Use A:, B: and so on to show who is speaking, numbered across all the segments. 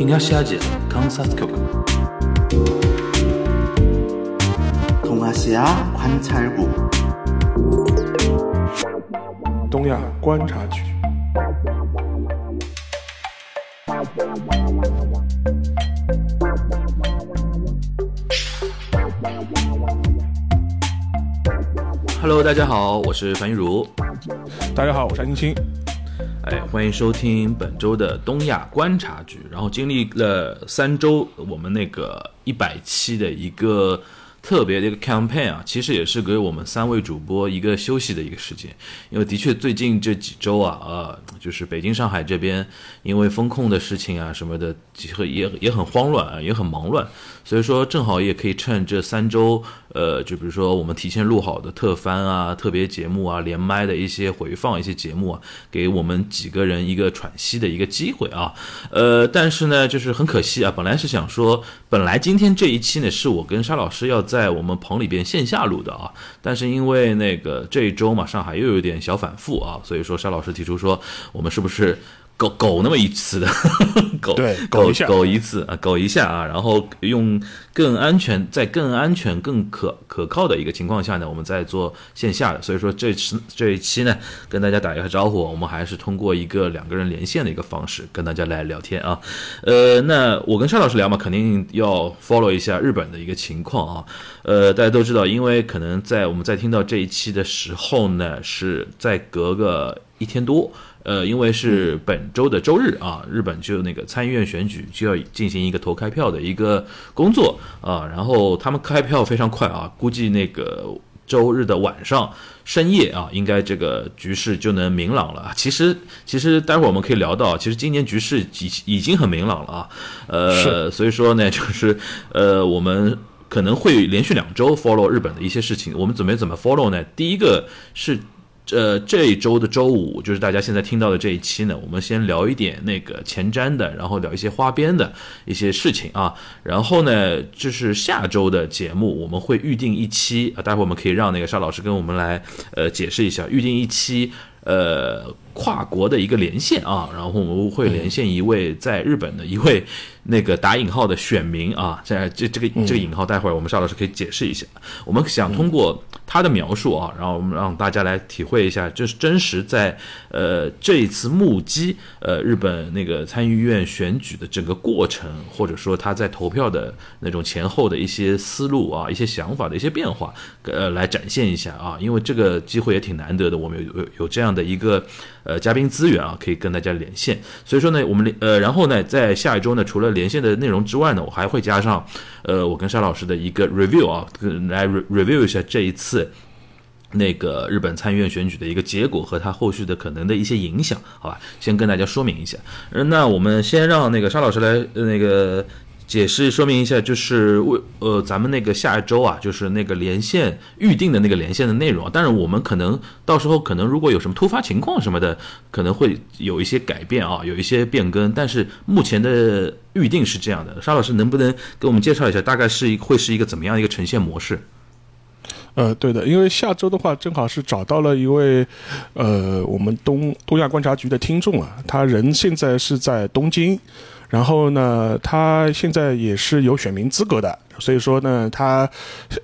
A: 東アジア観察局
B: 동아시아 관찰국
C: 东亚观察局。
A: Hello，大家好，我是樊玉茹，
C: 大家好，我是安青青。
A: 哎，欢迎收听本周的东亚观察局。然后经历了三周，我们那个一百期的一个特别的一个 campaign 啊，其实也是给我们三位主播一个休息的一个时间，因为的确最近这几周啊，呃，就是北京、上海这边因为风控的事情啊什么的，也也很慌乱啊，也很忙乱，所以说正好也可以趁这三周，呃，就比如说我们提前录好的特番啊、特别节目啊、连麦的一些回放一些节目啊，给我们几个人一个喘息的一个机会啊，呃，但是呢，就是很可惜啊，本来是想说，本来今天这一期呢是我跟沙老师要在我们棚里边线下录的啊，但是因为那个这一周嘛，上海又有点小反复啊，所以说沙老师提出说，我们是不是？苟苟那么一次的，狗
C: 对
A: 苟
C: 苟一下
A: 苟一次啊，狗一下啊，然后用更安全、在更安全、更可可靠的一个情况下呢，我们再做线下的。所以说这次这一期呢，跟大家打一个招呼，我们还是通过一个两个人连线的一个方式跟大家来聊天啊。呃，那我跟沙老师聊嘛，肯定要 follow 一下日本的一个情况啊。呃，大家都知道，因为可能在我们在听到这一期的时候呢，是在隔个一天多。呃，因为是本周的周日啊，日本就那个参议院选举就要进行一个投开票的一个工作啊，然后他们开票非常快啊，估计那个周日的晚上深夜啊，应该这个局势就能明朗了。其实，其实待会儿我们可以聊到，其实今年局势已已经很明朗了啊。呃，所以说呢，就是呃，我们可能会连续两周 follow 日本的一些事情。我们准备怎么 follow 呢？第一个是。呃，这一周的周五，就是大家现在听到的这一期呢，我们先聊一点那个前瞻的，然后聊一些花边的一些事情啊。然后呢，就是下周的节目，我们会预定一期啊，待会我们可以让那个沙老师跟我们来呃解释一下，预定一期呃跨国的一个连线啊，然后我们会连线一位在日本的一位那个打引号的选民啊，在这这个这个引号，待会儿我们邵老师可以解释一下。我们想通过他的描述啊，然后我们让大家来体会一下，就是真实在呃这一次目击呃日本那个参议院选举的整个过程，或者说他在投票的那种前后的一些思路啊、一些想法的一些变化，呃，来展现一下啊，因为这个机会也挺难得的，我们有有有这样的一个呃嘉宾资源啊，可以跟大家连线。所以说呢，我们连呃，然后呢，在下一周呢，除了连线的内容之外呢，我还会加上呃我跟沙老师的一个 review 啊，跟来 review 一下这一次。那个日本参议院选举的一个结果和它后续的可能的一些影响，好吧，先跟大家说明一下。嗯那我们先让那个沙老师来那个解释说明一下，就是为呃咱们那个下一周啊，就是那个连线预定的那个连线的内容啊。当然，我们可能到时候可能如果有什么突发情况什么的，可能会有一些改变啊，有一些变更。但是目前的预定是这样的，沙老师能不能给我们介绍一下，大概是一会是一个怎么样一个呈现模式？
C: 呃，对的，因为下周的话，正好是找到了一位，呃，我们东东亚观察局的听众啊，他人现在是在东京，然后呢，他现在也是有选民资格的，所以说呢，他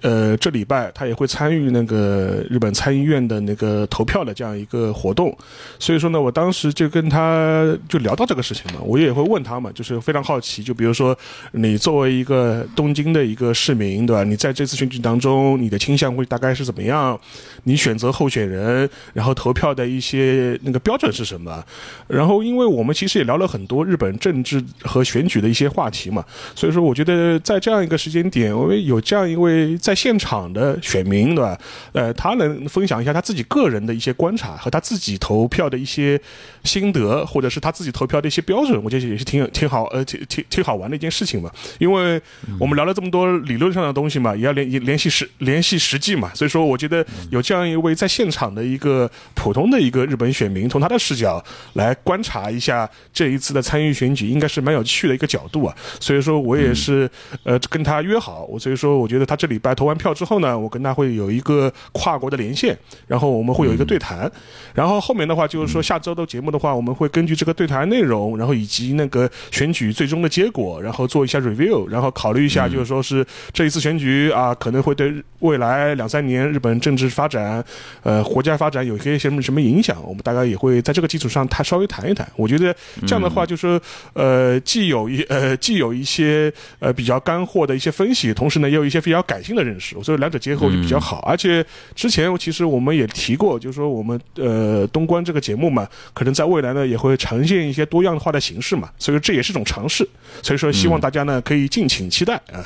C: 呃这礼拜他也会参与那个日本参议院的那个投票的这样一个活动，所以说呢，我当时就跟他就聊到这个事情嘛，我也会问他嘛，就是非常好奇，就比如说你作为一个东京的一个市民，对吧？你在这次选举当中，你的倾向会大概是怎么样？你选择候选人，然后投票的一些那个标准是什么？然后，因为我们其实也聊了很多日本政治和选举的一些话题嘛，所以说我觉得在这样一个时间点，我们有这样一位在现场的选民，对吧？呃，他能分享一下他自己个人的一些观察和他自己投票的一些心得，或者是他自己投票的一些标准，我觉得也是挺挺好，呃，挺挺挺好玩的一件事情嘛。因为我们聊了这么多理论上的东西嘛，也要联联系实联系实际嘛，所以说我觉得有这样一位在现场的一个普通的一个日本选民，从他的视角来观察一下这一次的参与选举，应该是蛮有趣的一个角度啊。所以说我也是呃跟他约好，我所以说我觉得他这礼拜投完票之后呢，我跟他会有一个跨国的连线，然后我们会有一个对谈，然后后面的话就是说下周的节目的话，我们会根据这个对谈内容，然后以及那个选举最终的结果，然后做一下 review，然后考虑一下就是说是这一次选举啊，可能会对未来两三年日本政治发展，呃，国家发展有一些什么什么影响，我们大概也会在这个基础上谈稍微谈一谈。我觉得这样的话就是说，呃，既有一呃既有一些呃比较干货的一些分析，同时呢也有一些比较感性的认识，我觉得两者结合就比较好。而且之前其实我们也提过，就是说我们呃东关这个节目嘛，可能在未来呢也会呈现一些多样化的形式嘛，所以说这也是一种尝试。所以说希望大家呢可以敬请期待啊。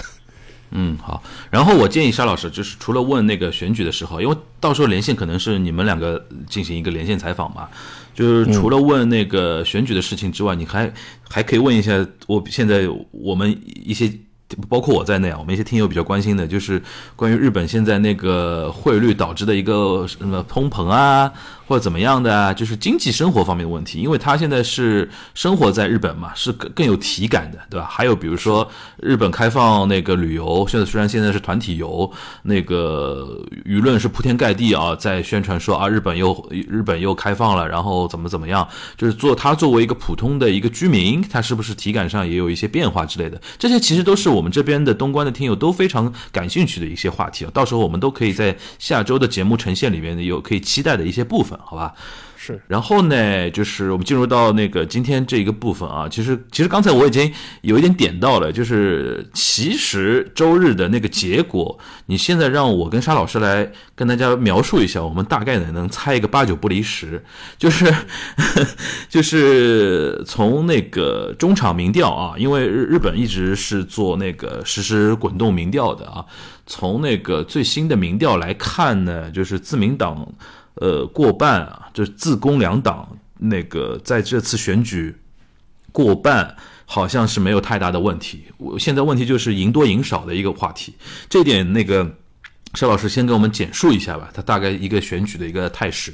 A: 嗯，好。然后我建议沙老师，就是除了问那个选举的时候，因为到时候连线可能是你们两个进行一个连线采访嘛，就是除了问那个选举的事情之外，你还还可以问一下我现在我们一些。包括我在内啊，我们一些听友比较关心的就是关于日本现在那个汇率导致的一个什么通膨啊，或者怎么样的啊，就是经济生活方面的问题。因为他现在是生活在日本嘛，是更更有体感的，对吧？还有比如说日本开放那个旅游，现在虽然现在是团体游，那个舆论是铺天盖地啊，在宣传说啊，日本又日本又开放了，然后怎么怎么样，就是做他作为一个普通的一个居民，他是不是体感上也有一些变化之类的？这些其实都是我。我们这边的东关的听友都非常感兴趣的一些话题啊，到时候我们都可以在下周的节目呈现里面有可以期待的一些部分，好吧？
C: 是。
A: 然后呢，就是我们进入到那个今天这一个部分啊，其实其实刚才我已经有一点点到了，就是其实周日的那个结果，你现在让我跟沙老师来跟大家描述一下，我们大概呢能猜一个八九不离十，就是 就是从那个中场民调啊，因为日日本一直是做那个实时滚动民调的啊，从那个最新的民调来看呢，就是自民党。呃，过半啊，就是自公两党那个在这次选举过半，好像是没有太大的问题。我现在问题就是赢多赢少的一个话题，这点那个邵老师先给我们简述一下吧，他大概一个选举的一个态势。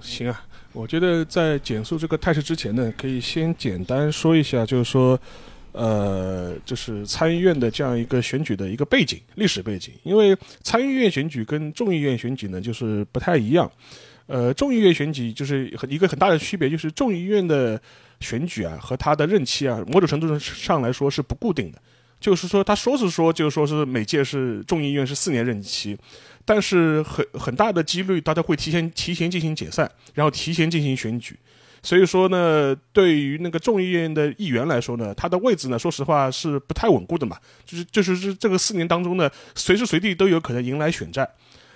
C: 行啊，我觉得在简述这个态势之前呢，可以先简单说一下，就是说。呃，就是参议院的这样一个选举的一个背景、历史背景。因为参议院选举跟众议院选举呢，就是不太一样。呃，众议院选举就是很一个很大的区别，就是众议院的选举啊，和他的任期啊，某种程度上来说是不固定的。就是说，他说是说，就是说是每届是众议院是四年任期，但是很很大的几率，大家会提前提前进行解散，然后提前进行选举。所以说呢，对于那个众议院的议员来说呢，他的位置呢，说实话是不太稳固的嘛。就是就是这这个四年当中呢，随时随地都有可能迎来选战。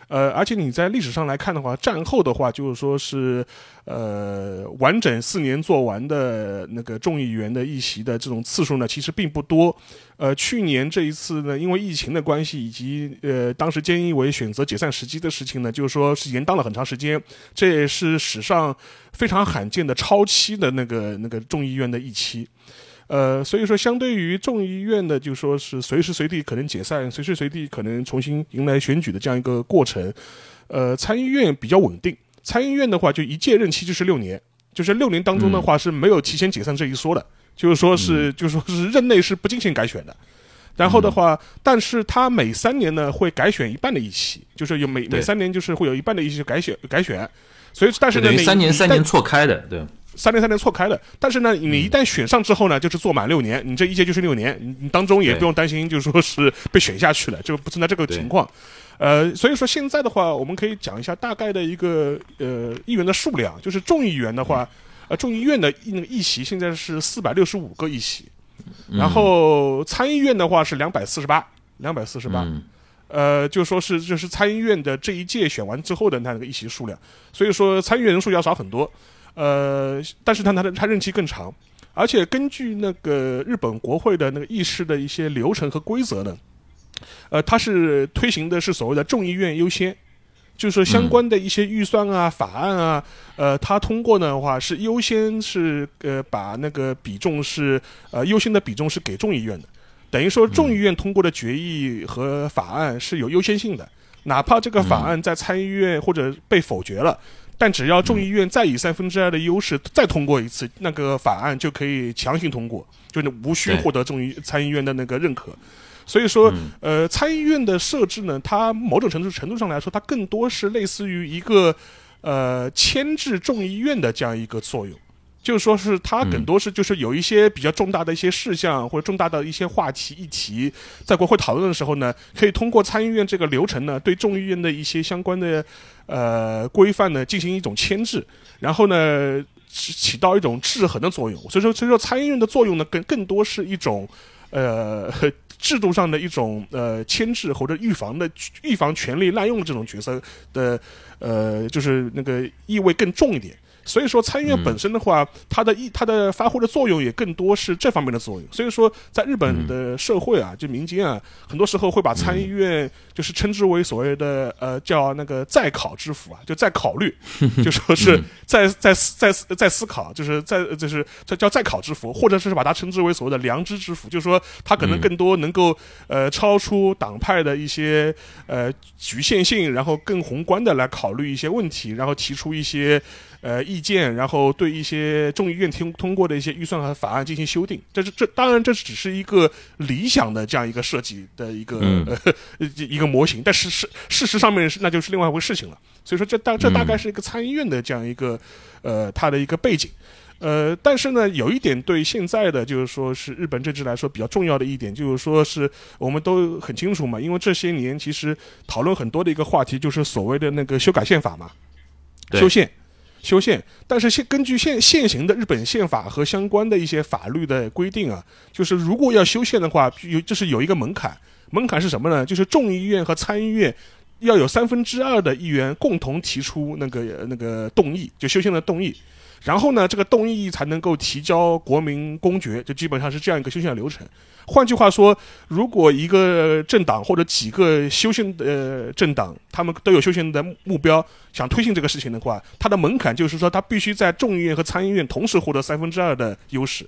C: 呃，而且你在历史上来看的话，战后的话就是说是，呃，完整四年做完的那个众议员的议席的这种次数呢，其实并不多。呃，去年这一次呢，因为疫情的关系，以及呃当时菅义伟选择解散时机的事情呢，就是说是延宕了很长时间，这也是史上非常罕见的超期的那个那个众议院的议期。呃，所以说，相对于众议院的，就说是随时随地可能解散，随时随地可能重新迎来选举的这样一个过程，呃，参议院比较稳定。参议院的话，就一届任期就是六年，就是六年当中的话是没有提前解散这一说的，就是说是，就说是任内是不进行改选的。然后的话，但是他每三年呢会改选一半的议席，就是有每每三年就是会有一半的议席改选改选。所以，但是呢，
A: 三年三年错开的，对。
C: 三年三年错开的，但是呢，你一旦选上之后呢，就是做满六年，你这一届就是六年，你当中也不用担心，就是说是被选下去了，就不存在这个情况。呃，所以说现在的话，我们可以讲一下大概的一个呃议员的数量，就是众议员的话，呃众议院的那个议席现在是四百六十五个议席，然后参议院的话是两百四十八，两百四十八，呃，就说是就是参议院的这一届选完之后的那个议席数量，所以说参议院人数要少很多。呃，但是他他的他任期更长，而且根据那个日本国会的那个议事的一些流程和规则呢，呃，他是推行的是所谓的众议院优先，就是相关的一些预算啊、法案啊，呃，他通过的话是优先是呃把那个比重是呃优先的比重是给众议院的，等于说众议院通过的决议和法案是有优先性的，哪怕这个法案在参议院或者被否决了。但只要众议院再以三分之二的优势再通过一次，那个法案就可以强行通过，就是无需获得众议参议院的那个认可。所以说，呃，参议院的设置呢，它某种程度程度上来说，它更多是类似于一个呃牵制众议院的这样一个作用。就是说，是它更多是就是有一些比较重大的一些事项或者重大的一些话题议题，在国会讨论的时候呢，可以通过参议院这个流程呢，对众议院的一些相关的呃规范呢进行一种牵制，然后呢起到一种制衡的作用。所以说，所以说参议院的作用呢，更更多是一种呃制度上的一种呃牵制或者预防的预防权力滥用的这种角色的呃，就是那个意味更重一点。所以说，参议院本身的话，它的意它的发挥的作用也更多是这方面的作用。所以说，在日本的社会啊，就民间啊，很多时候会把参议院就是称之为所谓的呃叫那个在考之府啊，就在考虑，就说是在在在在思考，就是在就是叫叫在考之府，或者是把它称之为所谓的良知之府，就是说它可能更多能够呃超出党派的一些呃局限性，然后更宏观的来考虑一些问题，然后提出一些。呃，意见，然后对一些众议院通通过的一些预算和法案进行修订，这是这当然这只是一个理想的这样一个设计的一个呃 一个模型，但是事事实上面是那就是另外一回事情了。所以说这大这大概是一个参议院的这样一个呃它的一个背景，呃，但是呢，有一点对现在的就是说是日本政治来说比较重要的一点，就是说是我们都很清楚嘛，因为这些年其实讨论很多的一个话题就是所谓的那个修改宪法嘛，修宪。修宪，但是现根据现现行的日本宪法和相关的一些法律的规定啊，就是如果要修宪的话，有就是有一个门槛，门槛是什么呢？就是众议院和参议院要有三分之二的议员共同提出那个那个动议，就修宪的动议。然后呢，这个动议才能够提交国民公决，就基本上是这样一个修宪流程。换句话说，如果一个政党或者几个修宪的政党，他们都有修宪的目标，想推进这个事情的话，它的门槛就是说，它必须在众议院和参议院同时获得三分之二的优势。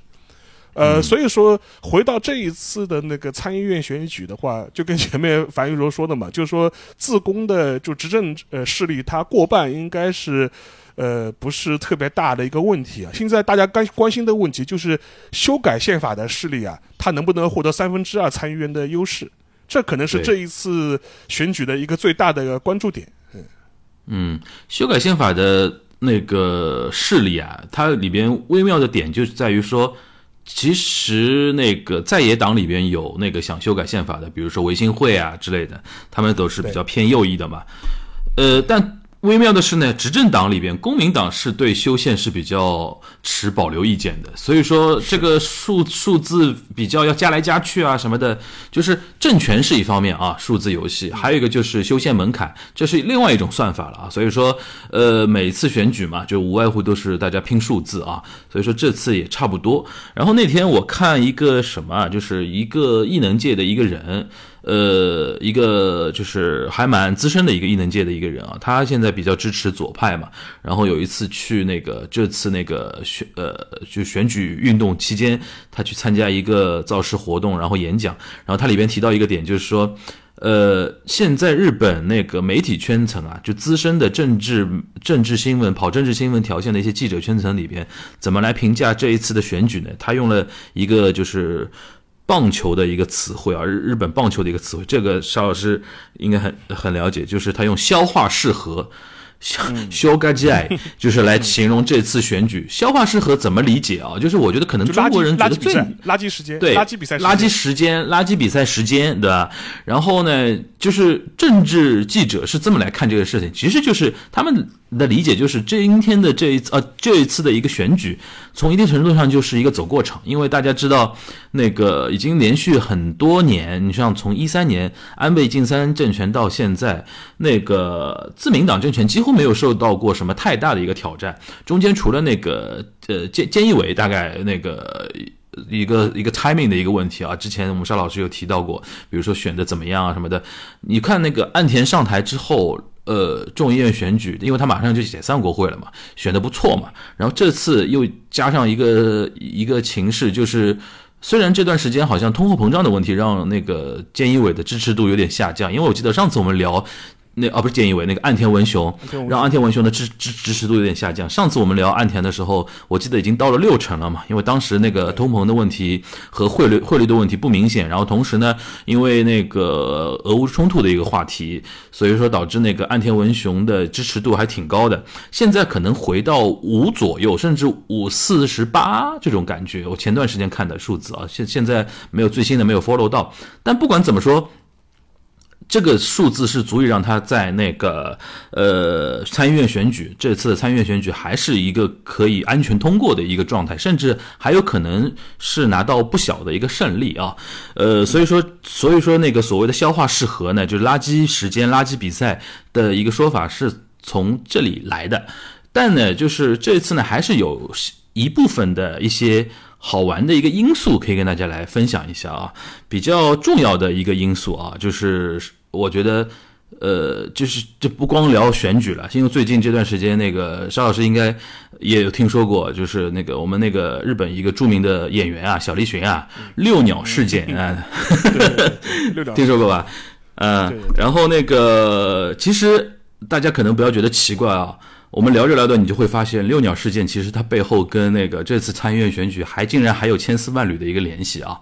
C: 呃，所以说回到这一次的那个参议院选举的话，就跟前面樊玉茹说的嘛，就是说自公的就执政呃势力，它过半应该是。呃，不是特别大的一个问题啊。现在大家关关心的问题就是修改宪法的势力啊，他能不能获得三分之二参议员的优势？这可能是这一次选举的一个最大的关注点。
A: 嗯，嗯，修改宪法的那个势力啊，它里边微妙的点就是在于说，其实那个在野党里边有那个想修改宪法的，比如说维新会啊之类的，他们都是比较偏右翼的嘛。呃，但。微妙的是呢，执政党里边，公民党是对修宪是比较持保留意见的，所以说这个数数字比较要加来加去啊什么的，就是政权是一方面啊，数字游戏，还有一个就是修宪门槛，这是另外一种算法了啊。所以说，呃，每次选举嘛，就无外乎都是大家拼数字啊，所以说这次也差不多。然后那天我看一个什么啊，就是一个异能界的一个人。呃，一个就是还蛮资深的一个异能界的一个人啊，他现在比较支持左派嘛。然后有一次去那个这次那个选呃就选举运动期间，他去参加一个造势活动，然后演讲。然后他里边提到一个点，就是说，呃，现在日本那个媒体圈层啊，就资深的政治政治新闻跑政治新闻条线的一些记者圈层里边，怎么来评价这一次的选举呢？他用了一个就是。棒球的一个词汇啊，日日本棒球的一个词汇，这个邵老师应该很很了解，就是他用消化适合。消消嘎爱，就是来形容这次选举。消化适合怎么理解啊？就是我觉得可能中国人觉得最
C: 垃圾时间，
A: 对
C: 垃圾比赛，
A: 垃圾时间，垃圾比赛时间，对吧？然后呢，就是政治记者是这么来看这个事情，其实就是他们的理解就是今天的这一次呃这一次的一个选举，从一定程度上就是一个走过场，因为大家知道那个已经连续很多年，你像从一三年安倍晋三政权到现在，那个自民党政权几乎。没有受到过什么太大的一个挑战，中间除了那个呃菅菅义伟大概那个一个一个 timing 的一个问题啊，之前我们邵老师有提到过，比如说选的怎么样啊什么的，你看那个岸田上台之后，呃众议院选举，因为他马上就解散国会了嘛，选的不错嘛，然后这次又加上一个一个情势，就是虽然这段时间好像通货膨胀的问题让那个菅义伟的支持度有点下降，因为我记得上次我们聊。那啊不是菅义伟，那个岸田文雄
C: 岸田文，雄
A: 让岸田文雄的支支支持度有点下降。上次我们聊岸田的时候，我记得已经到了六成了嘛，因为当时那个通膨的问题和汇率汇率的问题不明显，然后同时呢，因为那个俄乌冲突的一个话题，所以说导致那个岸田文雄的支持度还挺高的。现在可能回到五左右，甚至五四十八这种感觉。我前段时间看的数字啊，现现在没有最新的没有 follow 到，但不管怎么说。这个数字是足以让他在那个呃参议院选举这次的参议院选举还是一个可以安全通过的一个状态，甚至还有可能是拿到不小的一个胜利啊。呃，所以说所以说那个所谓的消化适合呢，就是垃圾时间、垃圾比赛的一个说法是从这里来的。但呢，就是这次呢，还是有一部分的一些。好玩的一个因素可以跟大家来分享一下啊，比较重要的一个因素啊，就是我觉得，呃，就是就不光聊选举了，因为最近这段时间，那个沙老师应该也有听说过，就是那个我们那个日本一个著名的演员啊，小栗旬啊，遛鸟事件啊，听说过吧？呃，然后那个其实大家可能不要觉得奇怪啊。我们聊着聊着，你就会发现遛鸟事件其实它背后跟那个这次参议院选举还竟然还有千丝万缕的一个联系啊。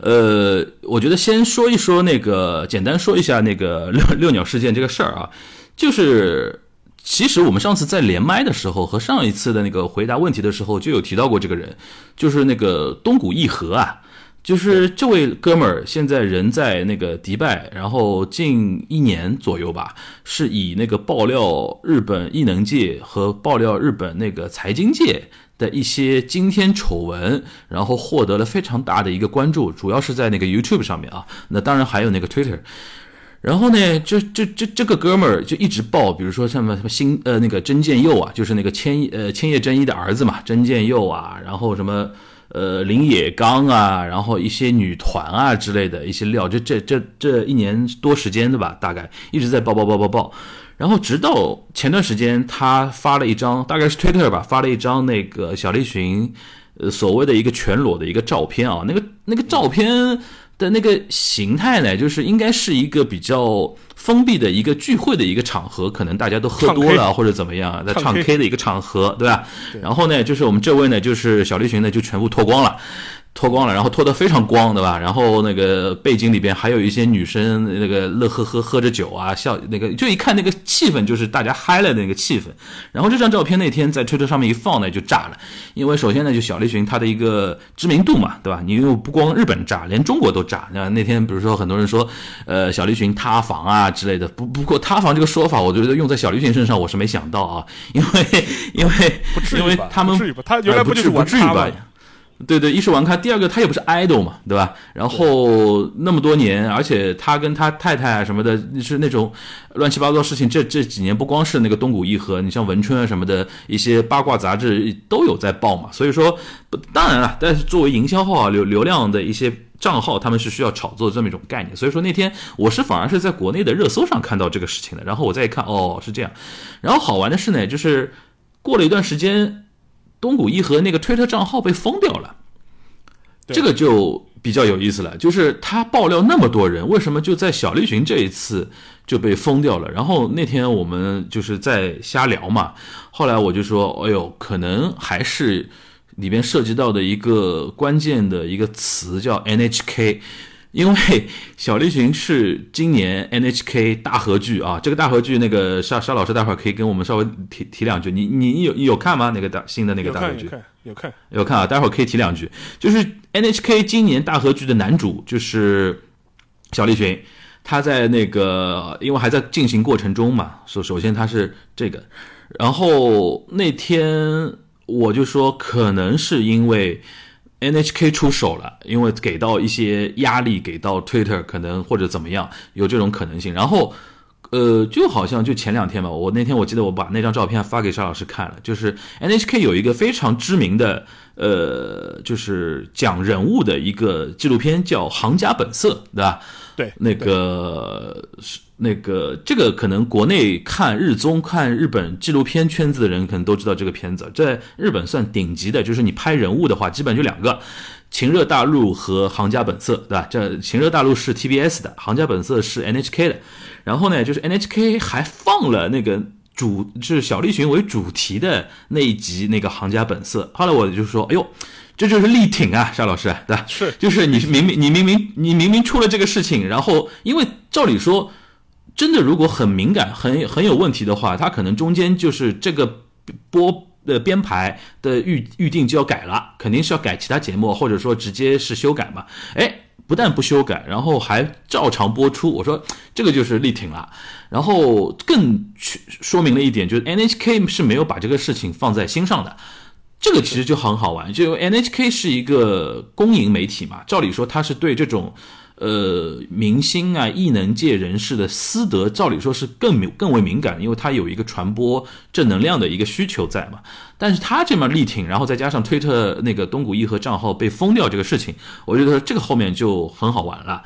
A: 呃，我觉得先说一说那个，简单说一下那个 遛遛鸟事件这个事儿啊，就是其实我们上次在连麦的时候和上一次的那个回答问题的时候就有提到过这个人，就是那个东谷义和啊。就是这位哥们儿现在人在那个迪拜，然后近一年左右吧，是以那个爆料日本艺能界和爆料日本那个财经界的一些惊天丑闻，然后获得了非常大的一个关注，主要是在那个 YouTube 上面啊，那当然还有那个 Twitter。然后呢，这这这这个哥们儿就一直爆，比如说什么什么新呃那个真剑佑啊，就是那个千呃千叶真一的儿子嘛，真剑佑啊，然后什么。呃，林野刚啊，然后一些女团啊之类的一些料，就这这这一年多时间对吧，大概一直在爆爆爆爆爆，然后直到前段时间他发了一张，大概是 Twitter 吧，发了一张那个小栗旬，呃，所谓的一个全裸的一个照片啊，那个那个照片的那个形态呢，就是应该是一个比较。封闭的一个聚会的一个场合，可能大家都喝多了或者怎么样，在唱 K 的一个场合，对吧？然后呢，就是我们这位呢，就是小栗旬呢，就全部脱光了。脱光了，然后脱得非常光，对吧？然后那个背景里边还有一些女生，那个乐呵呵喝着酒啊，笑那个，就一看那个气氛就是大家嗨了的那个气氛。然后这张照片那天在推特上面一放呢，就炸了。因为首先呢，就小栗旬他的一个知名度嘛，对吧？你又不光日本炸，连中国都炸。那那天比如说很多人说，呃，小栗旬塌房啊之类的。不不过塌房这个说法，我觉得用在小栗旬身上我是没想到啊，因为因为因为他们
C: 他原来
A: 不
C: 就是
A: 不至于吧？对对，一是玩咖，第二个他也不是 idol 嘛，对吧？然后那么多年，而且他跟他太太啊什么的，是那种乱七八糟事情。这这几年不光是那个东谷义和，你像文春啊什么的一些八卦杂志都有在报嘛。所以说，当然了，但是作为营销号啊流流量的一些账号，他们是需要炒作这么一种概念。所以说那天我是反而是在国内的热搜上看到这个事情的，然后我再一看，哦是这样。然后好玩的是呢，就是过了一段时间。东谷一和那个推特账号被封掉了，这个就比较有意思了。就是他爆料那么多人，为什么就在小栗旬这一次就被封掉了？然后那天我们就是在瞎聊嘛，后来我就说：“哎呦，可能还是里边涉及到的一个关键的一个词叫 NHK。”因为 小栗旬是今年 NHK 大合剧啊，这个大合剧那个沙沙老师待会儿可以跟我们稍微提提两句。你你有有看吗？那个大新的那个大合剧？
C: 有看有看
A: 有看啊！待会儿可以提两句。就是 NHK 今年大合剧的男主就是小栗旬，他在那个因为还在进行过程中嘛，首首先他是这个，然后那天我就说可能是因为。NHK 出手了，因为给到一些压力，给到 Twitter 可能或者怎么样，有这种可能性。然后，呃，就好像就前两天吧，我那天我记得我把那张照片发给沙老师看了，就是 NHK 有一个非常知名的，呃，就是讲人物的一个纪录片叫《行家本色》，对吧？
C: 对，
A: 那个是。那个这个可能国内看日综、看日本纪录片圈子的人可能都知道这个片子，在日本算顶级的，就是你拍人物的话，基本就两个，情热大陆和行家本色，对吧？这情热大陆是 TBS 的，行家本色是 NHK 的。然后呢，就是 NHK 还放了那个主，就是小栗旬为主题的那一集那个行家本色。后来我就说，哎呦，这就是力挺啊，沙老师，对吧？
C: 是，
A: 就是你明明你明明你明明出了这个事情，然后因为照理说，真的如果很敏感、很很有问题的话，他可能中间就是这个播。的编排的预预定就要改了，肯定是要改其他节目，或者说直接是修改嘛？哎，不但不修改，然后还照常播出。我说这个就是力挺了，然后更说明了一点，就是 NHK 是没有把这个事情放在心上的。这个其实就很好玩，就 NHK 是一个公营媒体嘛，照理说它是对这种。呃，明星啊，艺能界人士的私德，照理说是更敏更为敏感，因为他有一个传播正能量的一个需求在嘛。但是他这么力挺，然后再加上推特那个东谷义和账号被封掉这个事情，我觉得这个后面就很好玩了。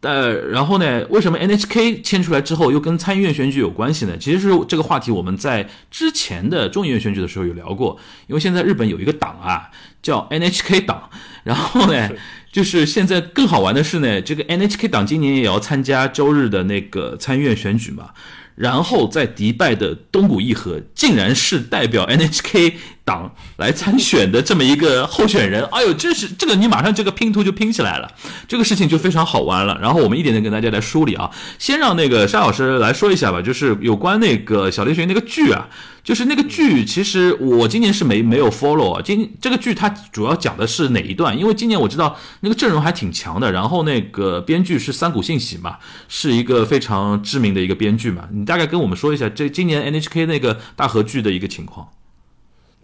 A: 但然后呢，为什么 NHK 牵出来之后又跟参议院选举有关系呢？其实是这个话题我们在之前的众议院选举的时候有聊过，因为现在日本有一个党啊叫 NHK 党，然后呢。就是现在更好玩的是呢，这个 NHK 党今年也要参加周日的那个参议院选举嘛，然后在迪拜的东谷义和竟然是代表 NHK。党来参选的这么一个候选人，哎呦，这是这个你马上这个拼图就拼起来了，这个事情就非常好玩了。然后我们一点点跟大家来梳理啊，先让那个沙老师来说一下吧，就是有关那个小栗旬那个剧啊，就是那个剧，其实我今年是没没有 follow 啊。今这个剧它主要讲的是哪一段？因为今年我知道那个阵容还挺强的，然后那个编剧是三谷信喜嘛，是一个非常知名的一个编剧嘛。你大概跟我们说一下这今年 NHK 那个大合剧的一个情况。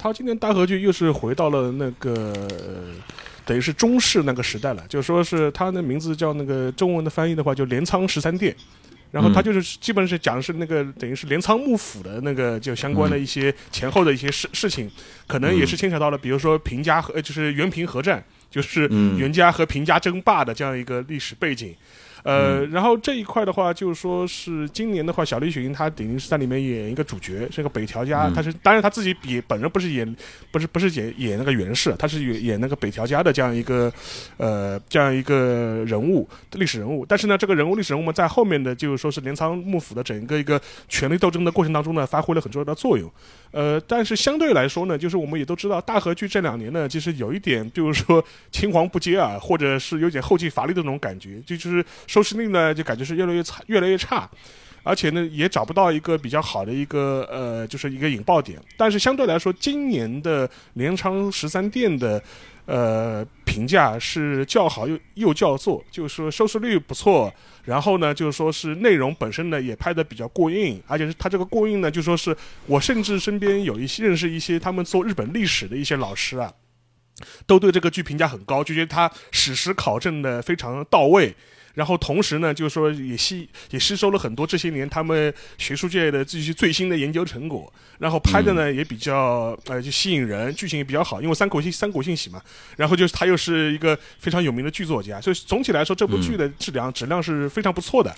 C: 他今年大和剧又是回到了那个，等于是中式那个时代了。就说是他的名字叫那个中文的翻译的话，就镰仓十三殿。然后他就是基本是讲的是那个等于是镰仓幕府的那个就相关的一些前后的一些事事情，可能也是牵扯到了，比如说平家和就是原平合战，就是元家和平家争霸的这样一个历史背景。呃，然后这一块的话，就是说是今年的话，小栗旬他等于是在里面演一个主角，是个北条家，他是当然他自己比本人不是演，不是不是演演那个源氏，他是演演那个北条家的这样一个，呃，这样一个人物历史人物。但是呢，这个人物历史人物在后面的就是说是镰仓幕府的整个一个权力斗争的过程当中呢，发挥了很重要的作用。呃，但是相对来说呢，就是我们也都知道，大河剧这两年呢，其实有一点，比如说 青黄不接啊，或者是有点后继乏力的那种感觉，就就是。收视率呢，就感觉是越来越差，越来越差，而且呢，也找不到一个比较好的一个呃，就是一个引爆点。但是相对来说，今年的镰仓十三店的呃评价是较好又又叫做，就是说收视率不错。然后呢，就是说是内容本身呢也拍的比较过硬，而且是他这个过硬呢，就说是我甚至身边有一些认识一些他们做日本历史的一些老师啊，都对这个剧评价很高，就觉得他史实考证的非常到位。然后同时呢，就是说也吸也吸收了很多这些年他们学术界的这些最新的研究成果，然后拍的呢也比较呃就吸引人，剧情也比较好，因为三国信三国信喜嘛，然后就是他又是一个非常有名的剧作家，所以总体来说这部剧的质量质量是非常不错的。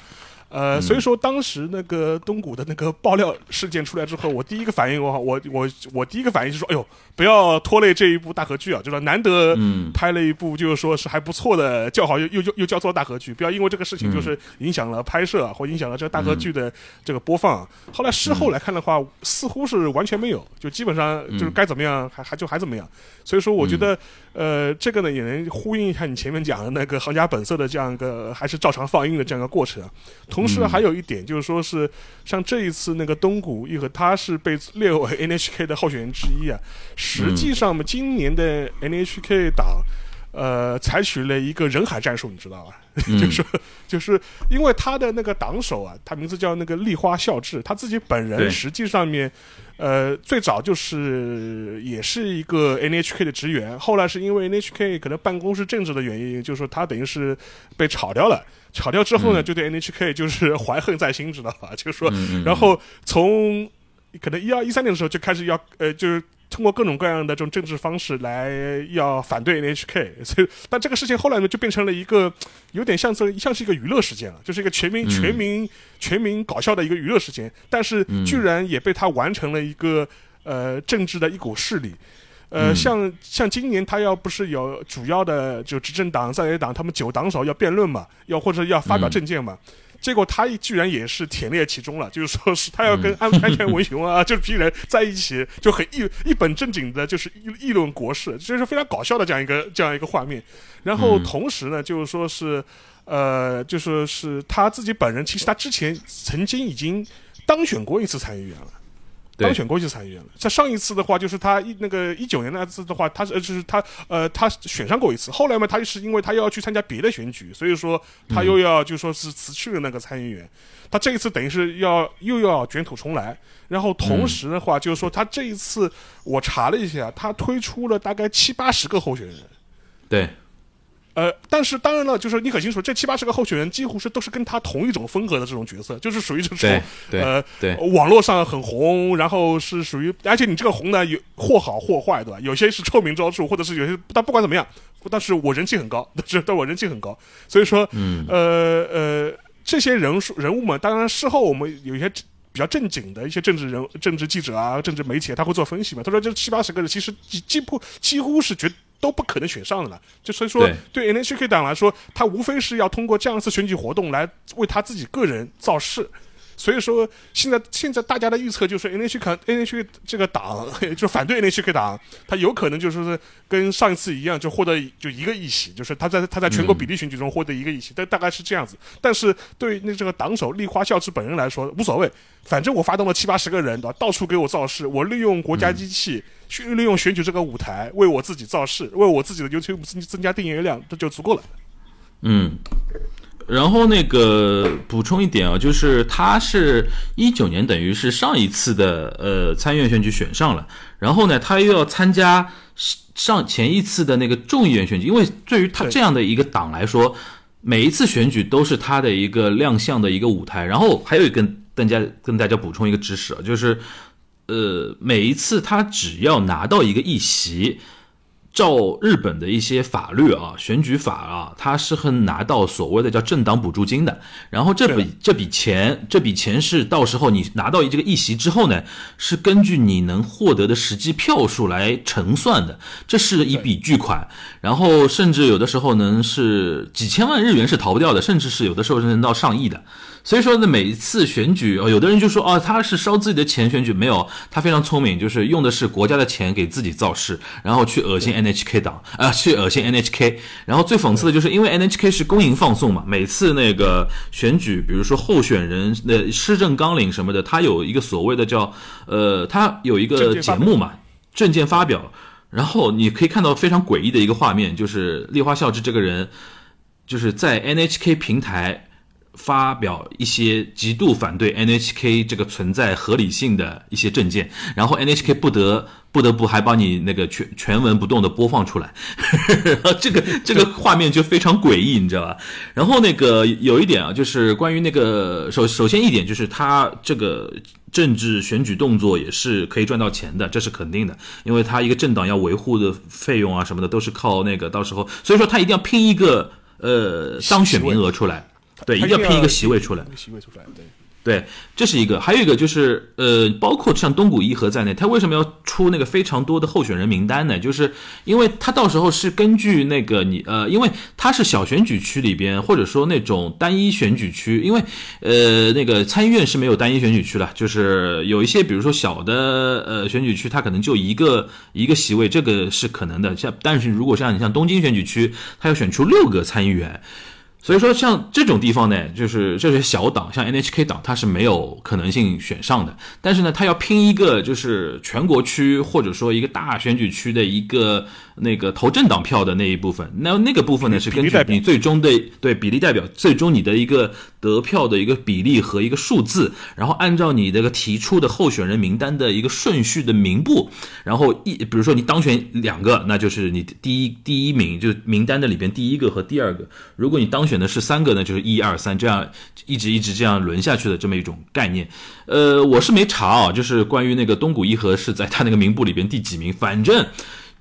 C: 呃，所以说当时那个东谷的那个爆料事件出来之后，我第一个反应，我我我我第一个反应是说，哎呦，不要拖累这一部大合剧啊，就是难得拍了一部，就是说是还不错的，叫好又又又叫做大合剧，不要因为这个事情就是影响了拍摄或影响了这个大合剧的这个播放。后来事后来看的话，似乎是完全没有，就基本上就是该怎么样还还就还怎么样。所以说，我觉得呃，这个呢也能呼应一下你前面讲的那个行家本色的这样一个还是照常放映的这样一个过程。同时还有一点就是说，是像这一次那个东谷义和，他是被列为 NHK 的候选人之一啊。实际上嘛，今年的 NHK 党，呃，采取了一个人海战术，你知道吧？就是就是因为他的那个党首啊，他名字叫那个立花孝志，他自己本人实际上面，呃，最早就是也是一个 NHK 的职员，后来是因为 NHK 可能办公室政治的原因，就是说他等于是被炒掉了。炒掉之后呢，就对 NHK 就是怀恨在心，知道吧？就是说，然后从可能一二一三年的时候就开始要呃，就是通过各种各样的这种政治方式来要反对 NHK。所以，但这个事情后来呢，就变成了一个有点像是像是一个娱乐事件了，就是一个全民全民全民搞笑的一个娱乐事件。但是，居然也被他完成了一个呃政治的一股势力。呃，像像今年他要不是有主要的就执政党、在野党他们九党首要辩论嘛，要或者要发表政见嘛。结果他居然也是忝列其中了，就是说是他要跟安安田文雄啊 这批人在一起，就很一一本正经的，就是议议论国事，就是非常搞笑的这样一个这样一个画面。然后同时呢，就是说是，呃，就说是他自己本人，其实他之前曾经已经当选过一次参议员了。当选过去参议员了。在上一次的话，就是他一那个一九年那次的话，他是就是他呃他选上过一次。后来嘛，他就是因为他要去参加别的选举，所以说他又要就说是辞去了那个参议员。他这一次等于是要又要卷土重来。然后同时的话，就是说他这一次我查了一下，他推出了大概七八十个候选人。
A: 对。
C: 呃，但是当然了，就是你很清楚，这七八十个候选人几乎是都是跟他同一种风格的这种角色，就是属于这种呃，
A: 对，
C: 网络上很红，然后是属于，而且你这个红呢，有或好或坏，对吧？有些是臭名昭著，或者是有些，但不管怎么样，但是我人气很高，但是但我人气很高，所以说，
A: 嗯，
C: 呃呃，这些人数人物们，当然事后我们有一些比较正经的一些政治人、政治记者啊、政治媒体，他会做分析嘛。他说，这七八十个人其实几几乎几乎是绝。都不可能选上的了，就所以说对 NHK 党来说，他无非是要通过这样一次选举活动来为他自己个人造势。所以说，现在现在大家的预测就是 NHK NHK 这个党 就反对 NHK 党，他有可能就是说跟上一次一样，就获得就一个议席，就是他在他在全国比例选举中获得一个议席，但大概是这样子。但是对那这个党首立花孝之本人来说无所谓，反正我发动了七八十个人，对吧？到处给我造势，我利用国家机器，去利用选举这个舞台为我自己造势，为我自己的 YouTube 增增加订阅量，这就足够了。
A: 嗯。然后那个补充一点啊，就是他是一九年，等于是上一次的呃参议院选举选上了，然后呢，他又要参加上前一次的那个众议院选举，因为对于他这样的一个党来说，每一次选举都是他的一个亮相的一个舞台。然后还有一跟大家跟大家补充一个知识啊，就是呃每一次他只要拿到一个议席。照日本的一些法律啊，选举法啊，他是很拿到所谓的叫政党补助金的。然后这笔这笔钱，这笔钱是到时候你拿到这个议席之后呢，是根据你能获得的实际票数来乘算的。这是一笔巨款，然后甚至有的时候能是几千万日元是逃不掉的，甚至是有的时候是能到上亿的。所以说呢，每一次选举，哦，有的人就说，哦，他是烧自己的钱选举，没有，他非常聪明，就是用的是国家的钱给自己造势，然后去恶心 NHK 党，啊，去恶心 NHK。然后最讽刺的就是，因为 NHK 是公营放送嘛，每次那个选举，比如说候选人的施政纲领什么的，他有一个所谓的叫，呃，他有一个节目嘛，证件发表，然后你可以看到非常诡异的一个画面，就是立花孝之这个人，就是在 NHK 平台。发表一些极度反对 NHK 这个存在合理性的一些证件，然后 NHK 不得不得不还帮你那个全全文不动的播放出来，这个这个画面就非常诡异，你知道吧？然后那个有一点啊，就是关于那个首首先一点就是他这个政治选举动作也是可以赚到钱的，这是肯定的，因为他一个政党要维护的费用啊什么的都是靠那个到时候，所以说他一定要拼一个呃当选名额出来。对，一定要拼一个席位出来。
C: 席位出来，对，
A: 对，这是一个。还有一个就是，呃，包括像东谷一和在内，他为什么要出那个非常多的候选人名单呢？就是因为他到时候是根据那个你，呃，因为他是小选举区里边，或者说那种单一选举区，因为呃，那个参议院是没有单一选举区的，就是有一些，比如说小的呃选举区，它可能就一个一个席位，这个是可能的。像但是如果像你像东京选举区，他要选出六个参议员。所以说，像这种地方呢，就是这些小党，像 NHK 党，它是没有可能性选上的。但是呢，它要拼一个就是全国区或者说一个大选举区的一个。那个投政党票的那一部分，那那个部分呢是根据你最终的对比例代表，最终你的一个得票的一个比例和一个数字，然后按照你这个提出的候选人名单的一个顺序的名簿，然后一比如说你当选两个，那就是你第一第一名，就名单的里边第一个和第二个。如果你当选的是三个呢，就是一二三这样一直一直这样轮下去的这么一种概念。呃，我是没查啊，就是关于那个东谷一和是在他那个名簿里边第几名，反正。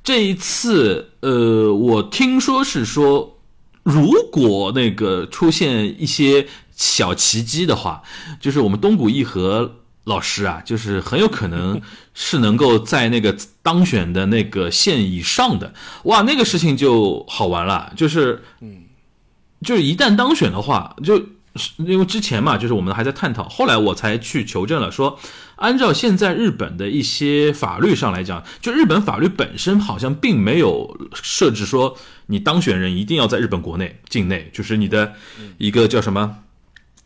A: 这一次，呃，我听说是说，如果那个出现一些小奇迹的话，就是我们东谷一和老师啊，就是很有可能是能够在那个当选的那个线以上的，哇，那个事情就好玩了，就是，嗯，就是一旦当选的话，就是因为之前嘛，就是我们还在探讨，后来我才去求证了，说按照现在日本的一些法律上来讲，就日本法律本身好像并没有设置说你当选人一定要在日本国内境内，就是你的一个叫什么。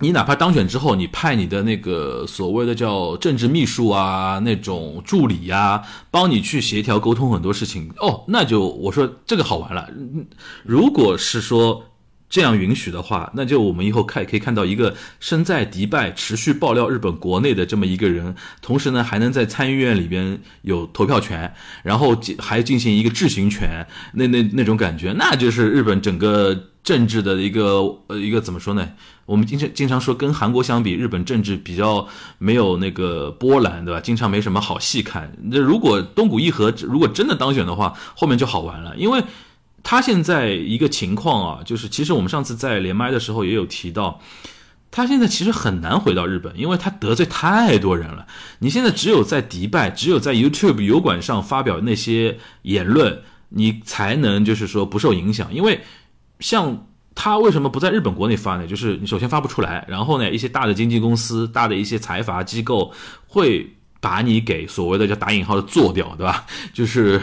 A: 你哪怕当选之后，你派你的那个所谓的叫政治秘书啊，那种助理呀、帮你去协调沟通很多事情哦，那就我说这个好玩了。嗯如果是说这样允许的话，那就我们以后看可以看到一个身在迪拜持续爆料日本国内的这么一个人，同时呢还能在参议院里边有投票权，然后进还进行一个质询权，那那那种感觉，那就是日本整个政治的一个呃一个怎么说呢？我们经常经常说跟韩国相比，日本政治比较没有那个波澜，对吧？经常没什么好戏看。那如果东谷义和如果真的当选的话，后面就好玩了，因为他现在一个情况啊，就是其实我们上次在连麦的时候也有提到。他现在其实很难回到日本，因为他得罪太多人了。你现在只有在迪拜，只有在 YouTube 油管上发表那些言论，你才能就是说不受影响。因为像他为什么不在日本国内发呢？就是你首先发不出来，然后呢，一些大的经纪公司、大的一些财阀机构会把你给所谓的叫打引号的做掉，对吧？就是。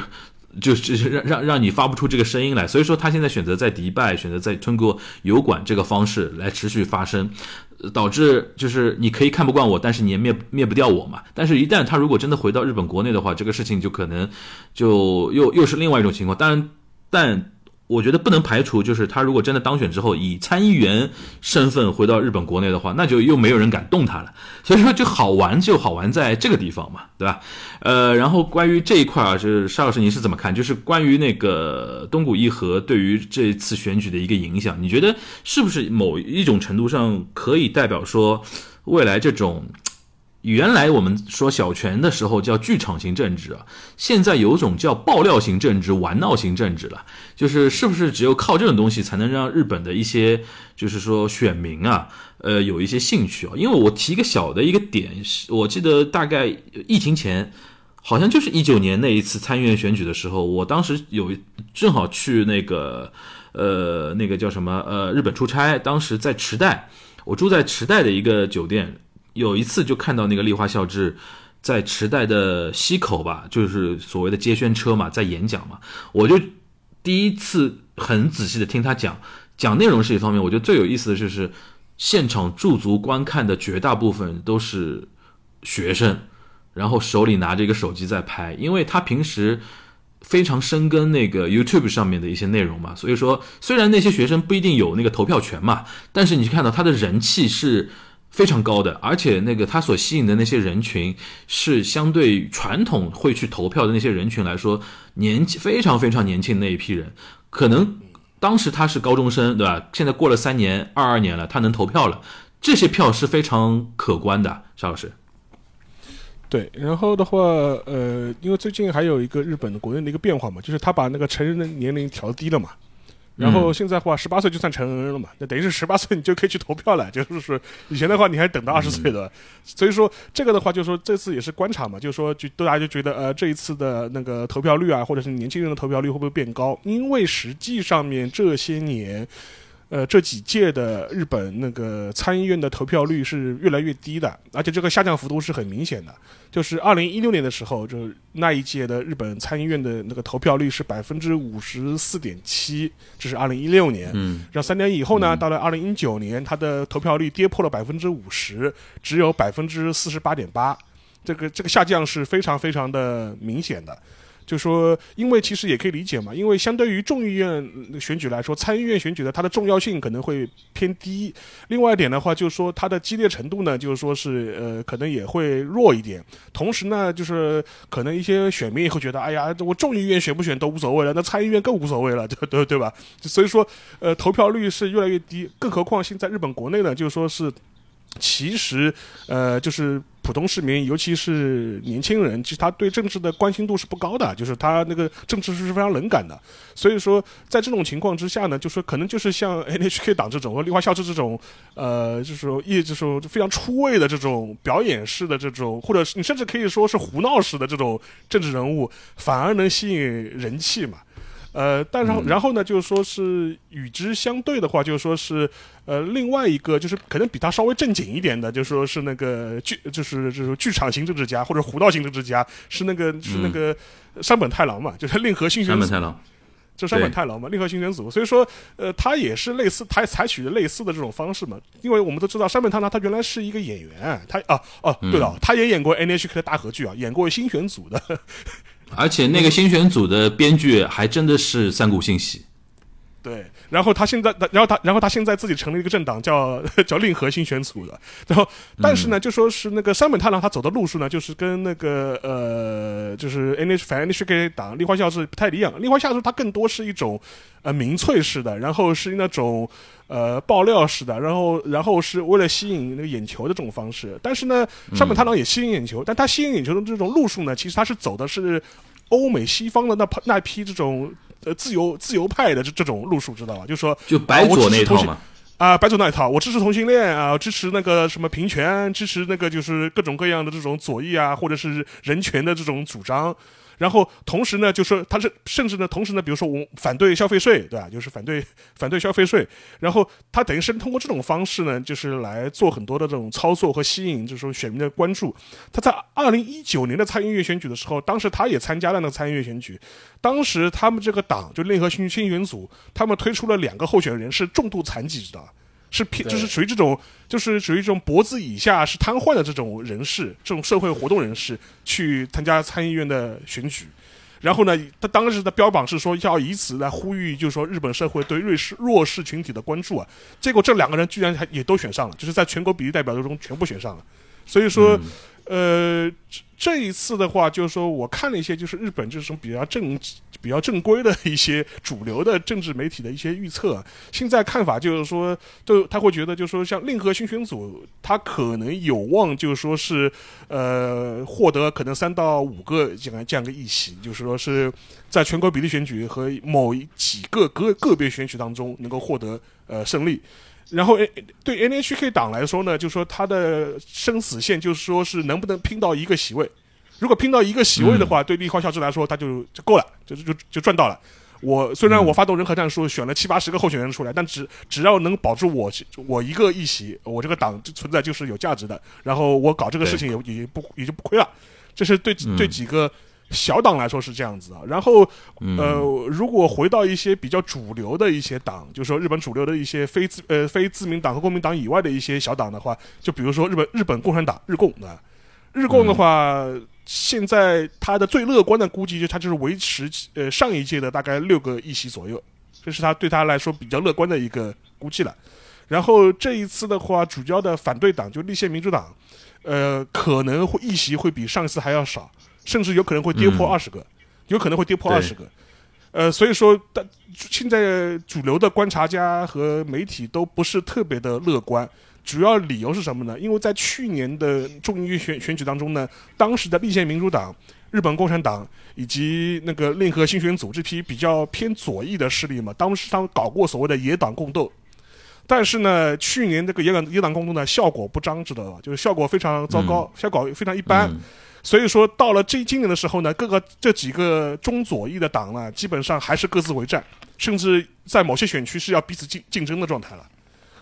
A: 就是让让让你发不出这个声音来，所以说他现在选择在迪拜，选择在通过油管这个方式来持续发声，导致就是你可以看不惯我，但是你也灭灭不掉我嘛。但是，一旦他如果真的回到日本国内的话，这个事情就可能就又又是另外一种情况。当然，但我觉得不能排除，就是他如果真的当选之后，以参议员身份回到日本国内的话，那就又没有人敢动他了。所以说，就好玩就好玩在这个地方嘛，对吧？呃，然后关于这一块啊，就是沙老师你是怎么看？就是关于那个东谷义和对于这次选举的一个影响，你觉得是不是某一种程度上可以代表说，未来这种原来我们说小泉的时候叫剧场型政治啊，现在有种叫爆料型政治、玩闹型政治了。就是是不是只有靠这种东西才能让日本的一些就是说选民啊，呃，有一些兴趣啊？因为我提一个小的一个点，我记得大概疫情前。好像就是一九年那一次参议院选举的时候，我当时有正好去那个呃那个叫什么呃日本出差，当时在池袋，我住在池袋的一个酒店，有一次就看到那个立花孝志在池袋的西口吧，就是所谓的接宣车嘛，在演讲嘛，我就第一次很仔细的听他讲，讲内容是一方面，我觉得最有意思的就是现场驻足观看的绝大部分都是学生。然后手里拿着一个手机在拍，因为他平时非常深耕那个 YouTube 上面的一些内容嘛，所以说虽然那些学生不一定有那个投票权嘛，但是你看到他的人气是非常高的，而且那个他所吸引的那些人群是相对传统会去投票的那些人群来说，年纪非常非常年轻的那一批人，可能当时他是高中生，对吧？现在过了三年，二二年了，他能投票了，这些票是非常可观的，邵老师。
C: 对，然后的话，呃，因为最近还有一个日本的国内的一个变化嘛，就是他把那个成人的年龄调低了嘛。然后现在的话，十八岁就算成人了嘛，那等于是十八岁你就可以去投票了。就是说，以前的话你还等到二十岁的，所以说这个的话，就是说这次也是观察嘛，就是说就大家就觉得呃这一次的那个投票率啊，或者是年轻人的投票率会不会变高？因为实际上面这些年。呃，这几届的日本那个参议院的投票率是越来越低的，而且这个下降幅度是很明显的。就是二零一六年的时候，就那一届的日本参议院的那个投票率是百分之五十四点七，这是二零一六年。
A: 嗯，
C: 然后三年以后呢，到了二零一九年，它的投票率跌破了百分之五十，只有百分之四十八点八，这个这个下降是非常非常的明显的。就说，因为其实也可以理解嘛，因为相对于众议院选举来说，参议院选举的它的重要性可能会偏低。另外一点的话，就是说它的激烈程度呢，就是说是呃，可能也会弱一点。同时呢，就是可能一些选民也会觉得，哎呀，我众议院选不选都无所谓了，那参议院更无所谓了，对对对吧？所以说，呃，投票率是越来越低。更何况现在日本国内呢，就是说是。其实，呃，就是普通市民，尤其是年轻人，其实他对政治的关心度是不高的，就是他那个政治是非常冷感的。所以说，在这种情况之下呢，就是可能就是像 NHK 党这种和立花孝志这种，呃，就是说一就是说非常出位的这种表演式的这种，或者你甚至可以说是胡闹式的这种政治人物，反而能吸引人气嘛。呃，但是然后呢，就是说是与之相对的话，就是说是呃，另外一个就是可能比他稍微正经一点的，就说是那个剧，就是就是剧场型政治家或者胡道型政治家，是那个是那个山本太郎嘛，就是令和新选组，就山本太郎嘛，令和新选组。所以说，呃，他也是类似，他采取的类似的这种方式嘛，因为我们都知道山本太郎他原来是一个演员，他啊哦对了，他也演过 NHK 的大合剧啊，演过新选组的。
A: 而且那个新选组的编剧还真的是三谷信喜，
C: 对。然后他现在，然后他，然后他现在自己成立一个政党，叫 叫令和新选组的。然后，但是呢，就说是那个山本太郎他走的路数呢，就是跟那个呃，就是 NH 反 NHK 党立花孝是不太一样。立花孝志他更多是一种呃民粹式的，然后是那种呃爆料式的，然后然后是为了吸引那个眼球的这种方式。但是呢，山本太郎也吸引眼球，但他吸引眼球的这种路数呢，其实他是走的是。欧美西方的那那批这种呃自由自由派的这这种路数知道吧？就说
A: 就白左那套嘛
C: 啊，白左那一套，我支持同性恋啊，支持那个什么平权，支持那个就是各种各样的这种左翼啊，或者是人权的这种主张。然后同时呢，就说他是甚至呢，同时呢，比如说我反对消费税，对吧？就是反对 反对消费税。然后他等于是通过这种方式呢，就是来做很多的这种操作和吸引，就是说选民的关注。他在二零一九年的参议院选举的时候，当时他也参加了那个参议院选举。当时他们这个党就联合新新选组，他们推出了两个候选人是重度残疾，知道是偏就是属于这种，就是属于这种脖子以下是瘫痪的这种人士，这种社会活动人士去参加参议院的选举。然后呢，他当时的标榜是说要以此来呼吁，就是说日本社会对瑞士弱势群体的关注啊。结果这两个人居然还也都选上了，就是在全国比例代表中全部选上了。所以说，呃。这一次的话，就是说，我看了一些，就是日本这种比较正、比较正规的一些主流的政治媒体的一些预测。现在看法就是说，都他会觉得，就是说，像令和新选组，他可能有望，就是说是，呃，获得可能三到五个这样这样个议席，就是说是在全国比例选举和某几个个个别选举当中能够获得呃胜利。然后，对 NHK 党来说呢，就说他的生死线就是说是能不能拼到一个席位。如果拼到一个席位的话，对立花孝志来说，他就就够了，就就就赚到了。我虽然我发动人和战术选了七八十个候选人出来，但只只要能保住我我一个议席，我这个党存在就是有价值的。然后我搞这个事情也也不也就不亏了。这是对对几个。小党来说是这样子啊，然后呃，如果回到一些比较主流的一些党，就是说日本主流的一些非自呃非自民党和国民党以外的一些小党的话，就比如说日本日本共产党日共啊，日共的话，现在他的最乐观的估计就他就是维持呃上一届的大概六个议席左右，这是他对他来说比较乐观的一个估计了。然后这一次的话，主要的反对党就立宪民主党，呃，可能会议席会比上一次还要少。甚至有可能会跌破二十个，有可能会跌破二十个，呃，所以说，但现在主流的观察家和媒体都不是特别的乐观。主要理由是什么呢？因为在去年的众议院选选举当中呢，当时的立宪民主党、日本共产党以及那个令和新选组这批比较偏左翼的势力嘛，当时他们搞过所谓的野党共斗，但是呢，去年这个野党野党共斗呢，效果不彰，知道吧？就是效果非常糟糕，效果非常一般。所以说，到了这今年的时候呢，各个这几个中左翼的党呢，基本上还是各自为战，甚至在某些选区是要彼此竞竞争的状态了。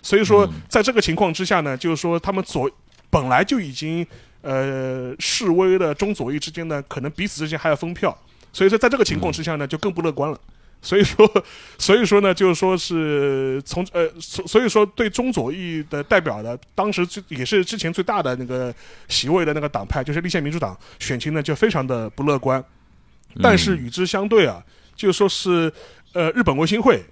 C: 所以说，在这个情况之下呢，就是说他们左本来就已经呃示威的中左翼之间呢，可能彼此之间还要分票。所以说，在这个情况之下呢，就更不乐观了。所以说，所以说呢，就是说是从呃，所所以说对中左翼的代表的，当时最也是之前最大的那个席位的那个党派，就是立宪民主党，选情呢就非常的不乐观。但是与之相对啊，就说是呃，日本维新会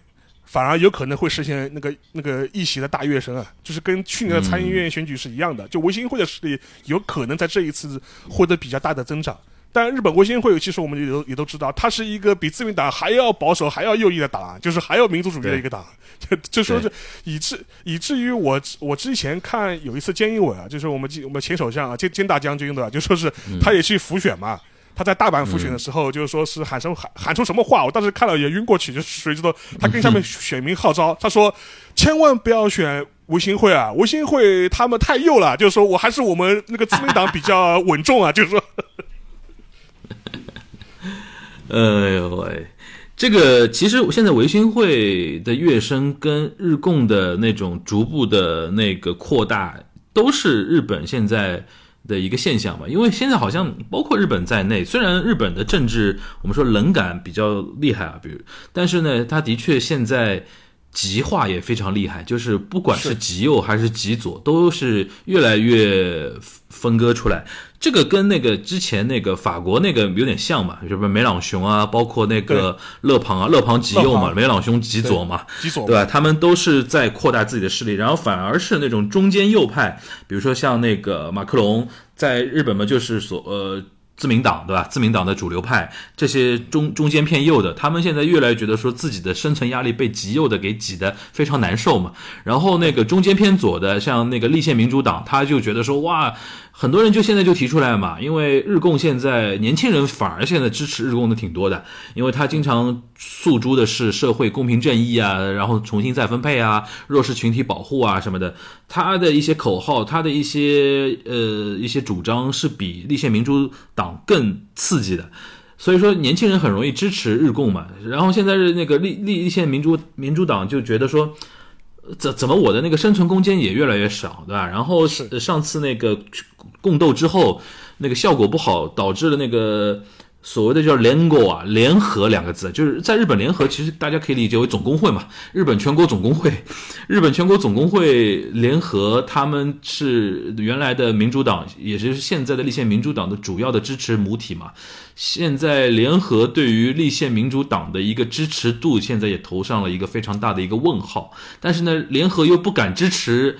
C: 反而有可能会实现那个那个议席的大跃升啊，就是跟去年的参议院选举是一样的，就维新会的势力有可能在这一次获得比较大的增长。但日本维新会其实我们也都也都知道，它是一个比自民党还要保守、还要右翼的党，就是还要民族主义的一个党。就 就说是以至以至于我我之前看有一次菅义伟啊，就是我们我们前首相啊，菅菅大将军对吧？就说是他也去辅选嘛。他在大阪复选的时候，就是说是喊什么喊喊出什么话，我当时看了也晕过去。就是谁知道他跟下面选民号召，他说千万不要选维新会啊，维新会他们太右了。就是说我还是我们那个自民党比较稳重啊。就是说，
A: 哎呦喂，这个其实现在维新会的跃升跟日共的那种逐步的那个扩大，都是日本现在。的一个现象嘛，因为现在好像包括日本在内，虽然日本的政治我们说冷感比较厉害啊，比如，但是呢，他的确现在极化也非常厉害，就是不管是极右还是极左，都是越来越分割出来。这个跟那个之前那个法国那个有点像嘛，什么梅朗雄啊，包括那个勒庞啊，勒庞极右嘛，梅朗雄极左嘛，
C: 极左
A: 对吧？他们都是在扩大自己的势力，然后反而是那种中间右派，比如说像那个马克龙，在日本嘛，就是所呃。自民党对吧？自民党的主流派，这些中中间偏右的，他们现在越来越觉得说自己的生存压力被极右的给挤得非常难受嘛。然后那个中间偏左的，像那个立宪民主党，他就觉得说哇。很多人就现在就提出来嘛，因为日共现在年轻人反而现在支持日共的挺多的，因为他经常诉诸的是社会公平正义啊，然后重新再分配啊，弱势群体保护啊什么的，他的一些口号，他的一些呃一些主张是比立宪民主党更刺激的，所以说年轻人很容易支持日共嘛。然后现在是那个立立立宪民主民主党就觉得说。怎怎么我的那个生存空间也越来越少，对吧？然后是上次那个共斗之后，那个效果不好，导致了那个。所谓的叫联合啊，联合两个字，就是在日本联合，其实大家可以理解为总工会嘛。日本全国总工会，日本全国总工会联合，他们是原来的民主党，也就是现在的立宪民主党的主要的支持母体嘛。现在联合对于立宪民主党的一个支持度，现在也投上了一个非常大的一个问号。但是呢，联合又不敢支持。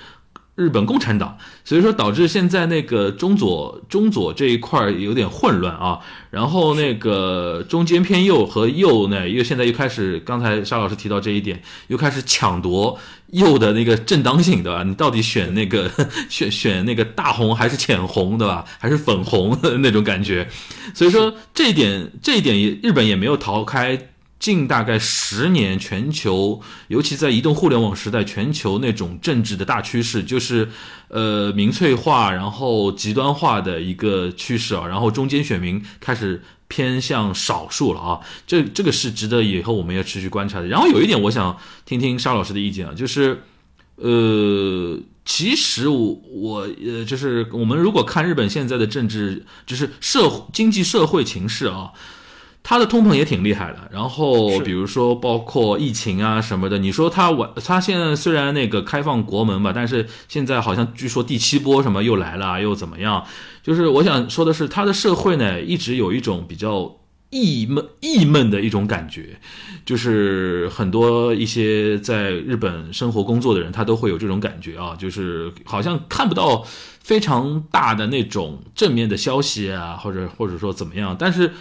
A: 日本共产党，所以说导致现在那个中左中左这一块有点混乱啊，然后那个中间偏右和右呢，又现在又开始，刚才沙老师提到这一点，又开始抢夺右的那个正当性，对吧？你到底选那个 选选那个大红还是浅红，对吧？还是粉红的那种感觉？所以说这一点这一点也日本也没有逃开。近大概十年，全球尤其在移动互联网时代，全球那种政治的大趋势就是，呃，民粹化，然后极端化的一个趋势啊，然后中间选民开始偏向少数了啊，这这个是值得以后我们要持续观察的。然后有一点，我想听听沙老师的意见啊，就是，呃，其实我我呃，就是我们如果看日本现在的政治，就是社经济社会情势啊。它的通膨也挺厉害的，然后比如说包括疫情啊什么的，你说它完，它现在虽然那个开放国门吧，但是现在好像据说第七波什么又来了，又怎么样？就是我想说的是，它的社会呢一直有一种比较郁闷、郁闷的一种感觉，就是很多一些在日本生活工作的人，他都会有这种感觉啊，就是好像看不到非常大的那种正面的消息啊，或者或者说怎么样，但是。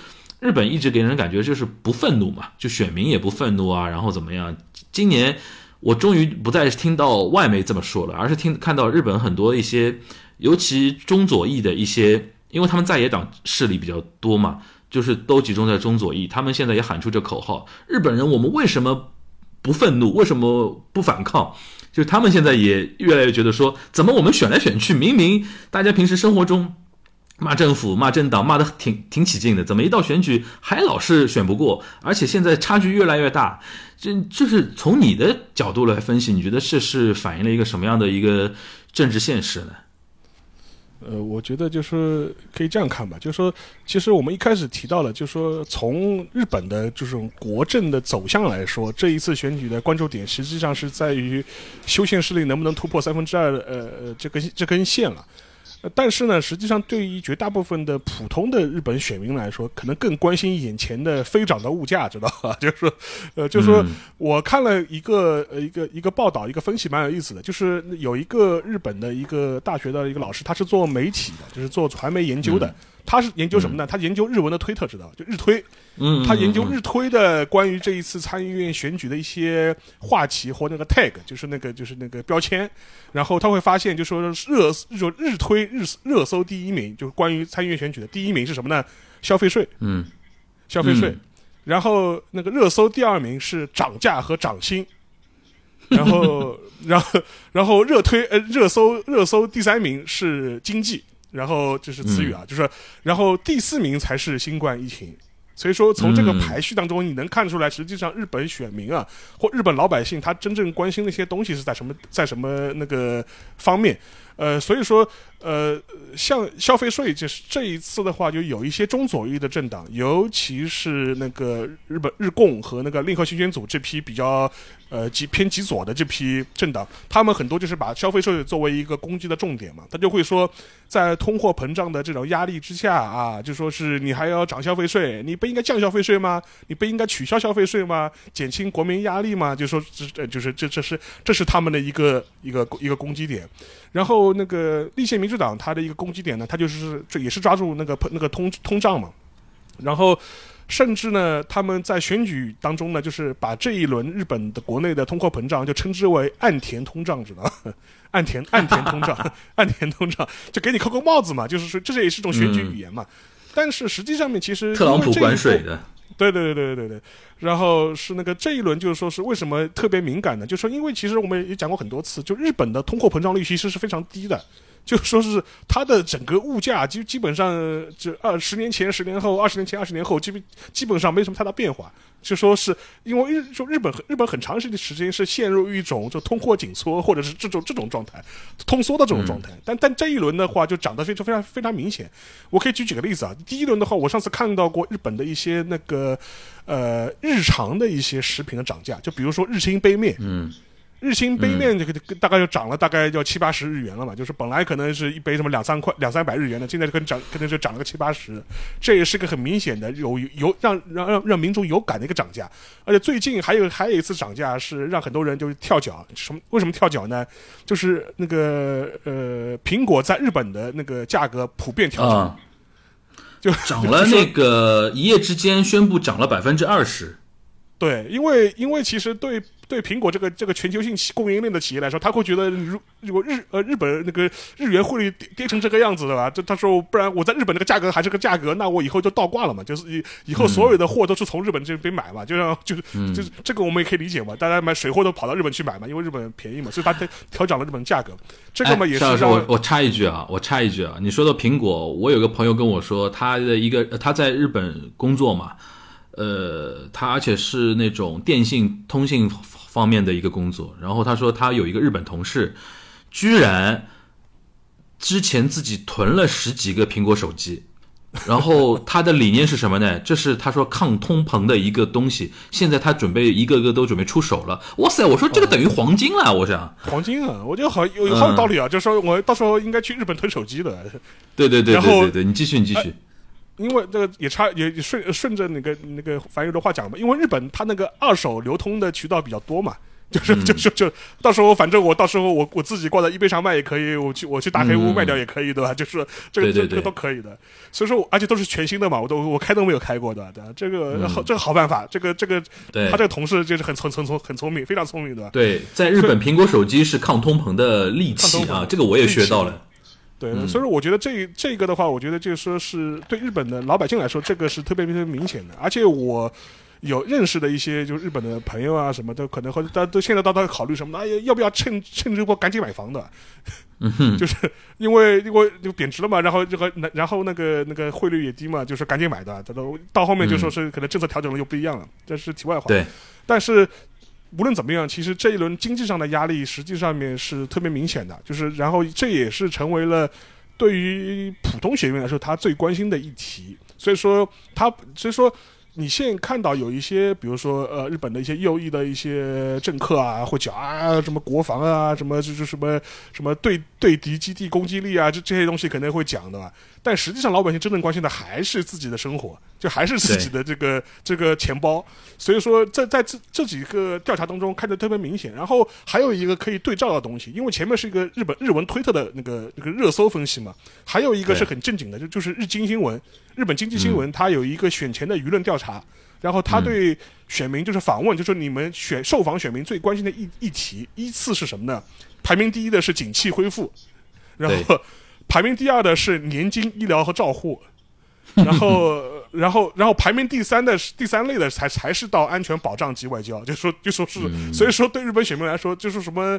A: 日本一直给人感觉就是不愤怒嘛，就选民也不愤怒啊，然后怎么样？今年我终于不再听到外媒这么说了，而是听看到日本很多一些，尤其中左翼的一些，因为他们在野党势力比较多嘛，就是都集中在中左翼，他们现在也喊出这口号：日本人，我们为什么不愤怒？为什么不反抗？就他们现在也越来越觉得说，怎么我们选来选去，明明大家平时生活中。骂政府、骂政党，骂得挺挺起劲的，怎么一到选举还老是选不过？而且现在差距越来越大，这就是从你的角度来分析，你觉得这是反映了一个什么样的一个政治现实呢？
C: 呃，我觉得就是可以这样看吧，就是说，其实我们一开始提到了，就是说从日本的这种国政的走向来说，这一次选举的关注点实际上是在于修宪势力能不能突破三分之二的呃呃这根这根线了。但是呢，实际上对于绝大部分的普通的日本选民来说，可能更关心眼前的飞涨的物价，知道吧？就是说，呃，就是说我看了一个呃一个一个报道，一个分析蛮有意思的，就是有一个日本的一个大学的一个老师，他是做媒体的，就是做传媒研究的。他是研究什么呢？他研究日文的推特，知道吧？就日推，
A: 嗯，
C: 他研究
A: 嗯
C: 日推的关于这一次参议院选举的一些话题或那个 tag，就是那个就是那个标签，然后他会发现，就说热就日推日热搜第一名，就是关于参议院选举的第一名是什么呢？消费税，
A: 嗯
C: 消费税。
A: 嗯
C: 然后那个热搜第二名是涨价和涨薪，然后然后然后热推呃热搜热搜第三名是经济，然后这是词语啊，就是然后第四名才是新冠疫情。所以说，从这个
A: 嗯
C: 排序当中，你能看出来，实际上日本选民啊，或日本老百姓，他真正关心的一些东西是在什么，在什么那个方面。呃，所以说，呃，像消费税，就是这一次的话，就有一些中左翼的政党，尤其是那个日本日共和那个令和新选组这批比较呃极偏极左的这批政党，他们很多就是把消费税作为一个攻击的重点嘛，他就会说，在通货膨胀的这种压力之下啊，就说是你还要涨消费税，你不应该降消费税吗？你不应该取消消费税吗？减轻国民压力吗？就说这呃就是这这是这是他们的一个一个一个攻击点。然后那个立宪民主党它的一个攻击点呢，它就是这也是抓住那个那个通通胀嘛，然后。甚至呢，他们在选举当中呢，就是把这一轮日本的国内的通货膨胀就称之为“岸田通胀”，知道吗？岸田岸田通胀，岸田通胀，就给你扣个帽子嘛，就是说这也是一种选举语言嘛。但是实际上面其实
A: 特朗普
C: 因为这一
A: 关税的，
C: 对对对对对对，然后是那个这一轮就是说是为什么特别敏感呢？就是说因为其实我们也讲过很多次，就日本的通货膨胀率其实是非常低的，就说是它的整个物价基基本上就二十年前、十年后、二十年前、二十年后，基本基本上没什么太大变化。就说是因为日就日本日本很长时间时间是陷入一种就通货紧缩或者是这种这种状态，通缩的这种状态。但但这一轮的话就涨得非常非常非常明显。我可以举几个例子啊。第一轮的话，我上次看到过日本的一些那个呃日常的一些食品的涨价，就比如说日清杯面，
A: 嗯
C: 日清杯面这个大概就涨了大概要七八十日元了嘛，就是本来可能是一杯什么两三块两三百日元的，现在就可能涨可能就涨了个七八十，这也是个很明显的有有让让让让民众有感的一个涨价，而且最近还有还有一次涨价是让很多人就是跳脚，什么为什么跳脚呢？就是那个呃苹果在日本的那个价格普遍调整，
A: 啊，
C: 就
A: 涨了那个一夜之间宣布涨了百分之二十，
C: 对，因为因为其实对对苹果这个这个全球性企供应链的企业来说，他会觉得如如果日呃日本那个日元汇率跌跌成这个样子的吧，这他说不然我在日本这个价格还是个价格，那我以后就倒挂了嘛，就是以以后所有的货都是从日本这边买嘛，就像就是就是这个我们也可以理解嘛，大家买水货都跑到日本去买嘛，因为日本便宜嘛，所以他调调涨了日本价格，这个嘛
A: 哎
C: 也是
A: 邵老师，我我插一句啊，我插一句啊，你说到苹果，我有个朋友跟我说，他的一个呃他在日本工作嘛，呃，他而且是那种电信通信方面的一个工作，然后他说他有一个日本同事，居然之前自己囤了十几个苹果手机。然后他的理念是什么呢？这是他说抗通膨的一个东西。现在他准备一个个都准备出手了。哇塞！我说这个等于黄金了。我想，
C: 黄金啊，我觉得好有有好有道理啊，就是说我到时候应该去日本囤手机的。
A: 对对对对对对，你继续，你继续。
C: 因为这个也差也也顺顺着那个那个樊宇的话讲嘛，因为日本它那个二手流通的渠道比较多嘛，就是就就就到时候反正我到时候我我自己挂在易贝上卖也可以，我去我去大黑屋卖掉也可以，对吧？就是这个这这个都可以的。所以说，而且都是全新的嘛，我都我开都没有开过的，对吧？这个好这个好办法，这个这个
A: 对
C: 他这个同事就是很聪聪聪很聪明，非常聪明的。
A: 对，在日本，苹果手机是抗通膨的利器
C: 抗通膨，
A: 啊这个我也学到了。
C: 对，
A: 嗯
C: 所以说我觉得这这个的话，我觉得就是说是对日本的老百姓来说，这个是特别特别明显的。而且我有认识的一些就日本的朋友啊，什么的，可能或者大家都现在都在考虑什么，哎，要不要趁趁这波赶紧买房的？就是因为因为就贬值了嘛，然后这个然后那个那个汇率也低嘛，就是赶紧买的。这都到后面就说是可能政策调整了又不一样了，这是题外话。
A: 对，
C: 但是无论怎么样，其实这一轮经济上的压力实际上面是特别明显的，就是然后这也是成为了对于普通学员来说他最关心的议题。所以说他所以说。你现在看到有一些，比如说呃，日本的一些右翼的一些政客啊，会讲啊，什么国防啊，什么就是什么什么对对敌基地攻击力啊，这这些东西可能会讲的吧。但实际上，老百姓真正关心的还是自己的生活，就还是自己的这个这个钱包。所以说，在在这这几个调查当中看得特别明显。然后还有一个可以对照的东西，因为前面是一个日本日文推特的那个那个热搜分析嘛，还有一个是很正经的，就就是日经新闻，日本经济新闻，它有一个选前的舆论调查，然后他对选民就是访问，就是你们选受访选民最关心的议议题依次是什么呢？排名第一的是景气恢复，然后排名第二的是年金、医疗和照护，然后。然后，然后排名第三的第三类的才才是到安全保障级外交，就说就说是，所以说对日本选民来说，就是什么，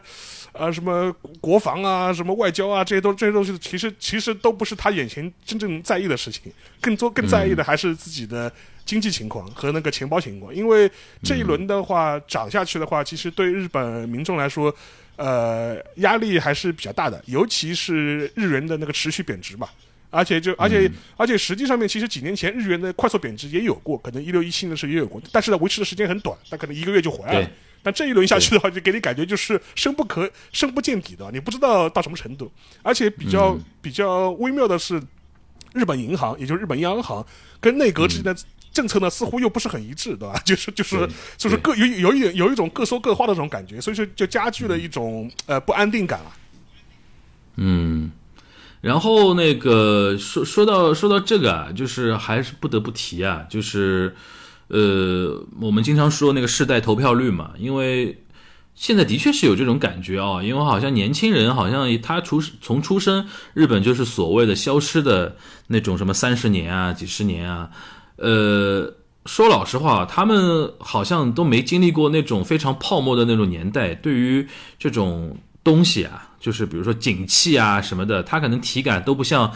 C: 呃，什么国防啊，什么外交啊，这些都这些东西，其实其实都不是他眼前真正在意的事情，更多更在意的还是自己的经济情况和那个钱包情况。因为这一轮的话涨下去的话，其实对日本民众来说，呃，压力还是比较大的，尤其是日元的那个持续贬值嘛。而且就而且而且实际上面，其实几年前日元的快速贬值也有过，可能一六一七的时候也有过，但是呢维持的时间很短，但可能一个月就回来了。但这一轮下去的话，就给你感觉就是深不可深不见底的，你不知道到什么程度。而且比较比较微妙的是，日本银行也就是日本央行跟内阁之间的政策呢，似乎又不是很一致，对吧？就是就是就是各有有一点有一种各说各话的这种感觉，所以说就加剧了一种呃不安定感了。
A: 嗯。然后那个说说到说到这个啊，就是还是不得不提啊，就是，呃，我们经常说那个世代投票率嘛，因为现在的确是有这种感觉啊，因为好像年轻人好像他出从出生，日本就是所谓的消失的那种什么三十年啊、几十年啊，呃，说老实话，他们好像都没经历过那种非常泡沫的那种年代，对于这种东西啊。就是比如说景气啊什么的，他可能体感都不像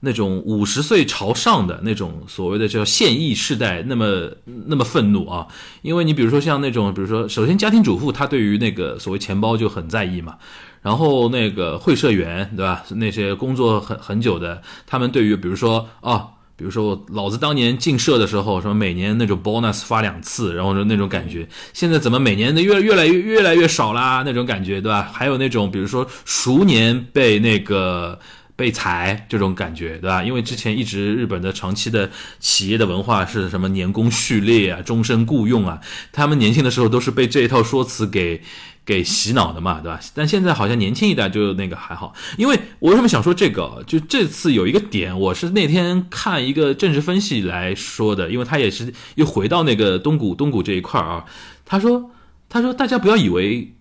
A: 那种五十岁朝上的那种所谓的叫现役世代那么那么愤怒啊。因为你比如说像那种，比如说首先家庭主妇，她对于那个所谓钱包就很在意嘛。然后那个会社员，对吧？那些工作很很久的，他们对于比如说啊。比如说，老子当年进社的时候，什么每年那种 bonus 发两次，然后就那种感觉。现在怎么每年的越越来越越来越少啦？那种感觉，对吧？还有那种，比如说熟年被那个 被裁这种感觉，对吧？因为之前一直日本的长期的企业的文化是什么年功序列啊、终身雇佣啊，他们年轻的时候都是被这一套说辞给。给洗脑的嘛，对吧？但现在好像年轻一代就那个还好，因为我为什么想说这个？就这次有一个点，我是那天看一个政治分析来说的，因为他也是又回到那个东谷东谷这一块儿啊。他说，他说大家不要以为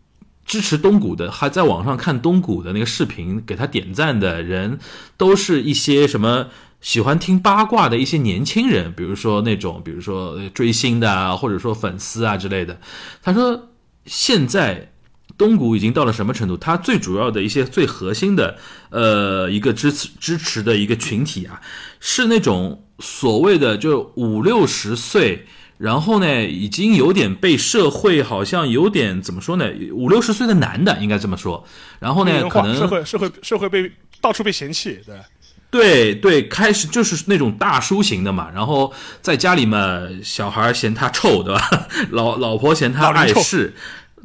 A: 支持东谷的，还在网上看东谷的那个视频给他点赞的人，都是一些什么喜欢听八卦的一些年轻人，比如说那种，比如说追星的啊，或者说粉丝啊之类的。他说现在。东谷已经到了什么程度？它最主要的一些最核心的，呃，一个支持支持的一个群体啊，是那种所谓的就五六十岁，然后呢，已经有点被社会好像有点怎么说呢？五六十岁的男的应该这么说。然后呢，可能
C: 社会社会社会被到处被嫌弃，对
A: 对对，开始就是那种大叔型的嘛。然后在家里嘛，小孩嫌他臭，对吧？老老婆嫌他碍事。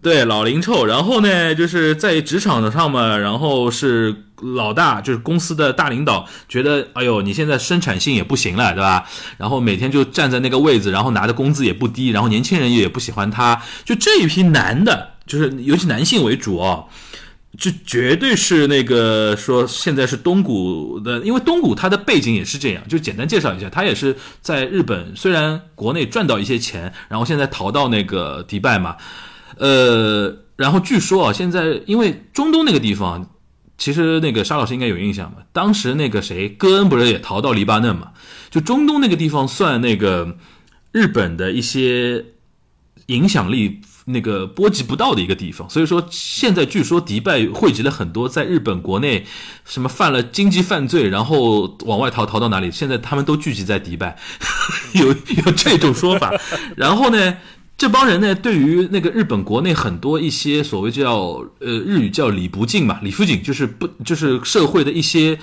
A: 对老零臭，然后呢，就是在职场上嘛，然后是老大，就是公司的大领导，觉得哎呦，你现在生产性也不行了，对吧？然后每天就站在那个位子，然后拿的工资也不低，然后年轻人也不喜欢他，就这一批男的，就是尤其男性为主哦，就绝对是那个说现在是东谷的，因为东谷它的背景也是这样，就简单介绍一下，他也是在日本，虽然国内赚到一些钱，然后现在逃到那个迪拜嘛。呃，然后据说啊，现在因为中东那个地方，其实那个沙老师应该有印象吧？当时那个谁，戈恩不是也逃到黎巴嫩嘛？就中东那个地方算那个日本的一些影响力那个波及不到的一个地方，所以说现在据说迪拜汇集了很多在日本国内什么犯了经济犯罪，然后往外逃逃到哪里？现在他们都聚集在迪拜，有有这种说法。然后呢？这帮人呢，对于那个日本国内很多一些所谓叫呃日语叫礼不敬嘛，礼不敬就是不就是社会的一些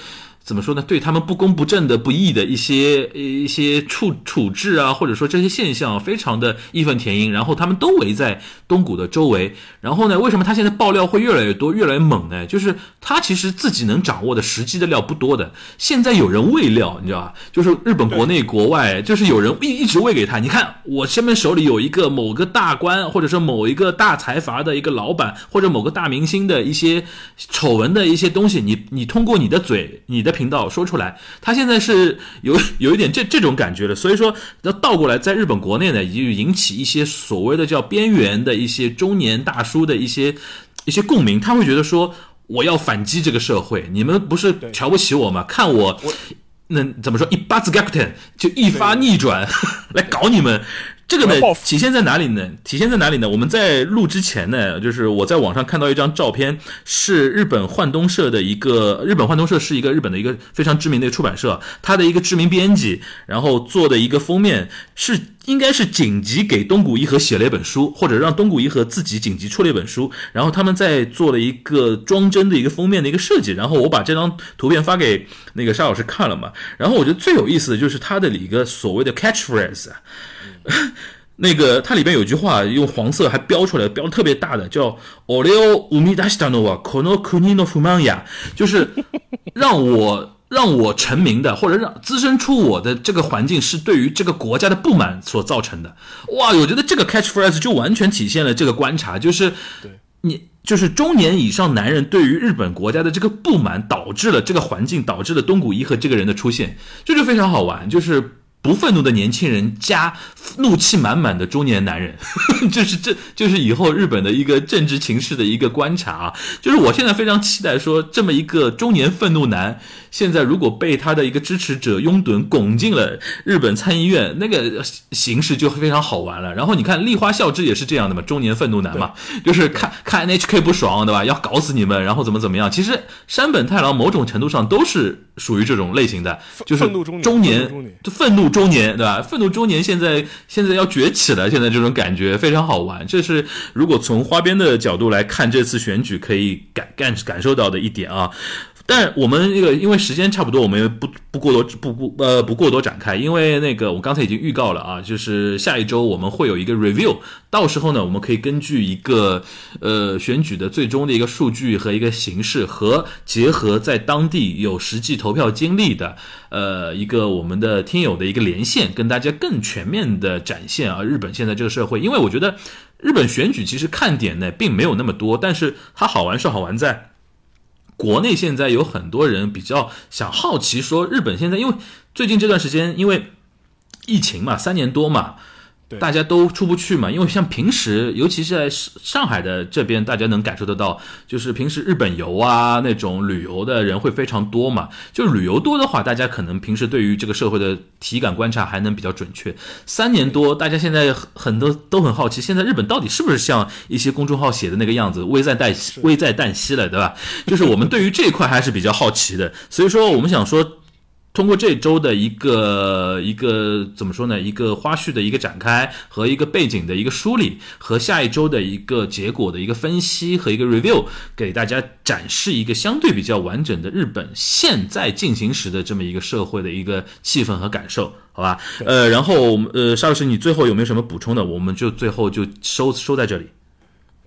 A: 怎么说呢？对他们不公不正的、不义的一些一些处处置啊，或者说这些现象，非常的义愤填膺。然后他们都围在东谷的周围。然后呢，为什么他现在爆料会越来越多、越来越猛呢？就是他其实自己能掌握的时机的料不多的。现在有人喂料，你知道吧？就是日本国内国外，就是有人一一直喂给他。你看，我身边手里有一个某个大官，或者说某一个大财阀的一个老板，或者某个大明星的一些丑闻的一些东西，你你通过你的嘴、你的。频道说出来，他现在是有 有一点这这种感觉了，所以说要倒过来，在日本国内呢，也就引起一些所谓的叫边缘的一些中年大叔的一些一些共鸣，他会觉得说我要反击这个社会，你们不是瞧不起我吗？看我那怎么说一巴子 captain 就一发逆转 来搞你们。这个呢，体现在哪里呢？体现在哪里呢？我们在录之前呢，就是我在网上看到一张照片，是日本幻东社的一个日本幻东社是一个日本的一个非常知名的出版社，它的一个知名编辑，然后做的一个封面是应该是紧急给东谷一和写了一本书，或者让东谷一和自己紧急出了一本书，然后他们在做了一个装帧的一个封面的一个设计，然后我把这张图片发给那个沙老师看了嘛，然后我觉得最有意思的就是它的一个所谓的 catchphrase。那个它里边有句话用黄色还标出来，标特别大的，叫 “Oleo umidashitano kono kuni no fumanya”，就是让我让我成名的，或者让滋生出我的这个环境是对于这个国家的不满所造成的。哇，我觉得这个 catchphrase 就完全体现了这个观察，就是你就是中年以上男人对于日本国家的这个不满，导致了这个环境，导致了东谷一和这个人的出现，这就非常好玩，就是。不愤怒的年轻人加怒气满满的中年男人，就是这就是以后日本的一个政治情势的一个观察啊！就是我现在非常期待说，这么一个中年愤怒男，现在如果被他的一个支持者拥趸拱进了日本参议院，那个形势就非常好玩了。然后你看立花孝之也是这样的嘛，中年愤怒男嘛，就是看看 NHK 不爽对吧？要搞死你们，然后怎么怎么样？其实山本太郎某种程度上都是属于这种类型的，就是中年愤怒。中年对吧？愤怒中年现在现在要崛起了，现在这种感觉非常好玩。这是如果从花边的角度来看这次选举可以感感感受到的一点啊。但我们那个因为时间差不多，我们不不过多不不呃不过多展开，因为那个我刚才已经预告了啊，就是下一周我们会有一个 review，到时候呢，我们可以根据一个呃选举的最终的一个数据和一个形式，和结合在当地有实际投票经历的呃一个我们的听友的一个连线，跟大家更全面的展现啊日本现在这个社会，因为我觉得日本选举其实看点呢并没有那么多，但是它好玩是好玩在。国内现在有很多人比较想好奇，说日本现在因为最近这段时间因为疫情嘛，三年多嘛。大家都出不去嘛，因为像平时，尤其是在上海的这边，大家能感受得到，就是平时日本游啊那种旅游的人会非常多嘛。就旅游多的话，大家可能平时对于这个社会的体感观察还能比较准确。三年多，大家现在很多都很好奇，现在日本到底是不是像一些公众号写的那个样子，危在旦夕，危在旦夕了，对吧？就是我们对于这一块还是比较好奇的，所以说我们想说。通过这周的一个一个怎么说呢？一个花絮的一个展开和一个背景的一个梳理，和下一周的一个结果的一个分析和一个 review，给大家展示一个相对比较完整的日本现在进行时的这么一个社会的一个气氛和感受，好吧？呃，然后呃，沙老师，你最后有没有什么补充的？我们就最后就收收在这里。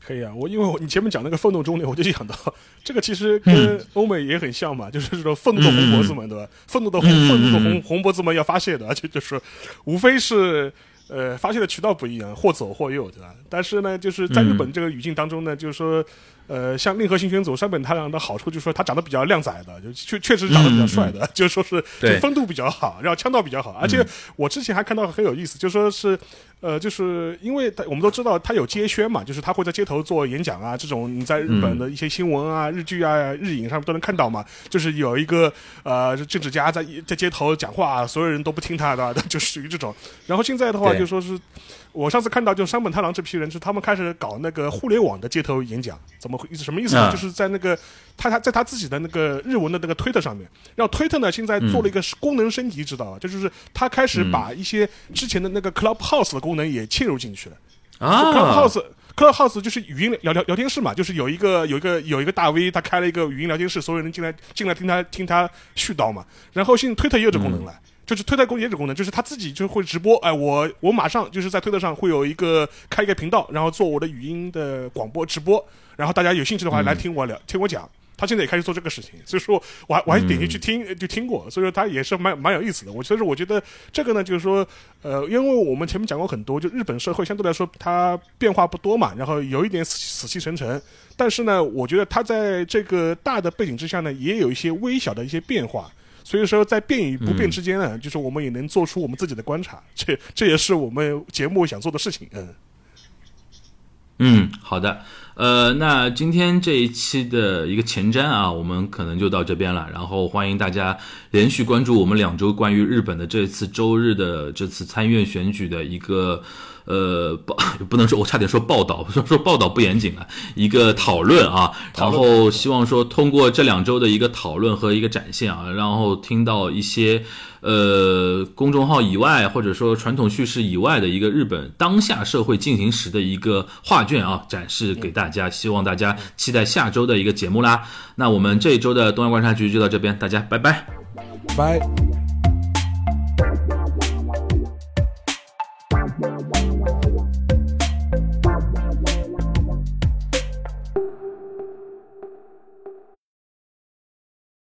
C: 可以啊，我因为我你前面讲那个愤怒中年，我就想到这个其实跟欧美也很像嘛，就是这种愤怒的红脖子们，对吧？愤怒的红愤怒的红红脖子们要发泄的，而且就是无非是呃发泄的渠道不一样，或左或右，对吧？但是呢，就是在日本这个语境当中呢，就是说。呃，像令和新选组山本太郎的好处就是说他长得比较靓仔的，就确确实长得比较帅的，就说是就风度比较好，然后腔调比较好，而且我之前还看到很有意思，就说是呃，就是因为他我们都知道他有街宣嘛，就是他会在街头做演讲啊，这种你在日本的一些新闻啊、日剧啊、日影上面都能看到嘛，就是有一个呃政治家在在街头讲话，所有人都不听他的，就属于这种。然后现在的话就说是。我上次看到，就山本太郎这批人，是他们开始搞那个互联网的街头演讲，怎么意思？什么意思呢？就是在那个他他在他自己的那个日文的那个推特上面，然后推特呢现在做了一个功能升级，知道吧？这就是他开始把一些之前的那个 Clubhouse 的功能也嵌入进去了。
A: 啊
C: ，Clubhouse Clubhouse 就是语音聊聊聊天室嘛，就是有一个有一个有一个大 V，他开了一个语音聊天室，所有人进来进来听他听他絮叨嘛。然后现在推特也有这功能了。就是推特功也有功能，就是他自己就会直播。哎，我我马上就是在推特上会有一个开一个频道，然后做我的语音的广播直播，然后大家有兴趣的话来听我聊，听我讲。他现在也开始做这个事情，所以说我还我还点进去听就听过，所以说他也是蛮蛮有意思的。我所以说我觉得这个呢，就是说呃，因为我们前面讲过很多，就日本社会相对来说它变化不多嘛，然后有一点死死气沉沉，但是呢，我觉得它在这个大的背景之下呢，也有一些微小的一些变化。所以说，在变与不变之间呢，就是我们也能做出我们自己的观察，这这也是我们节目想做的事情。嗯，
A: 嗯，好的，呃，那今天这一期的一个前瞻啊，我们可能就到这边了。然后欢迎大家连续关注我们两周关于日本的这次周日的这次参议院选举的一个。呃，报 不能说，我差点说报道，说说报道不严谨啊，一个讨论啊，然后希望说通过这两周的一个讨论和一个展现啊，然后听到一些呃公众号以外或者说传统叙事以外的一个日本当下社会进行时的一个画卷啊，展示给大家，希望大家期待下周的一个节目啦。那我们这一周的东亚观察局就到这边，大家拜拜，
C: 拜。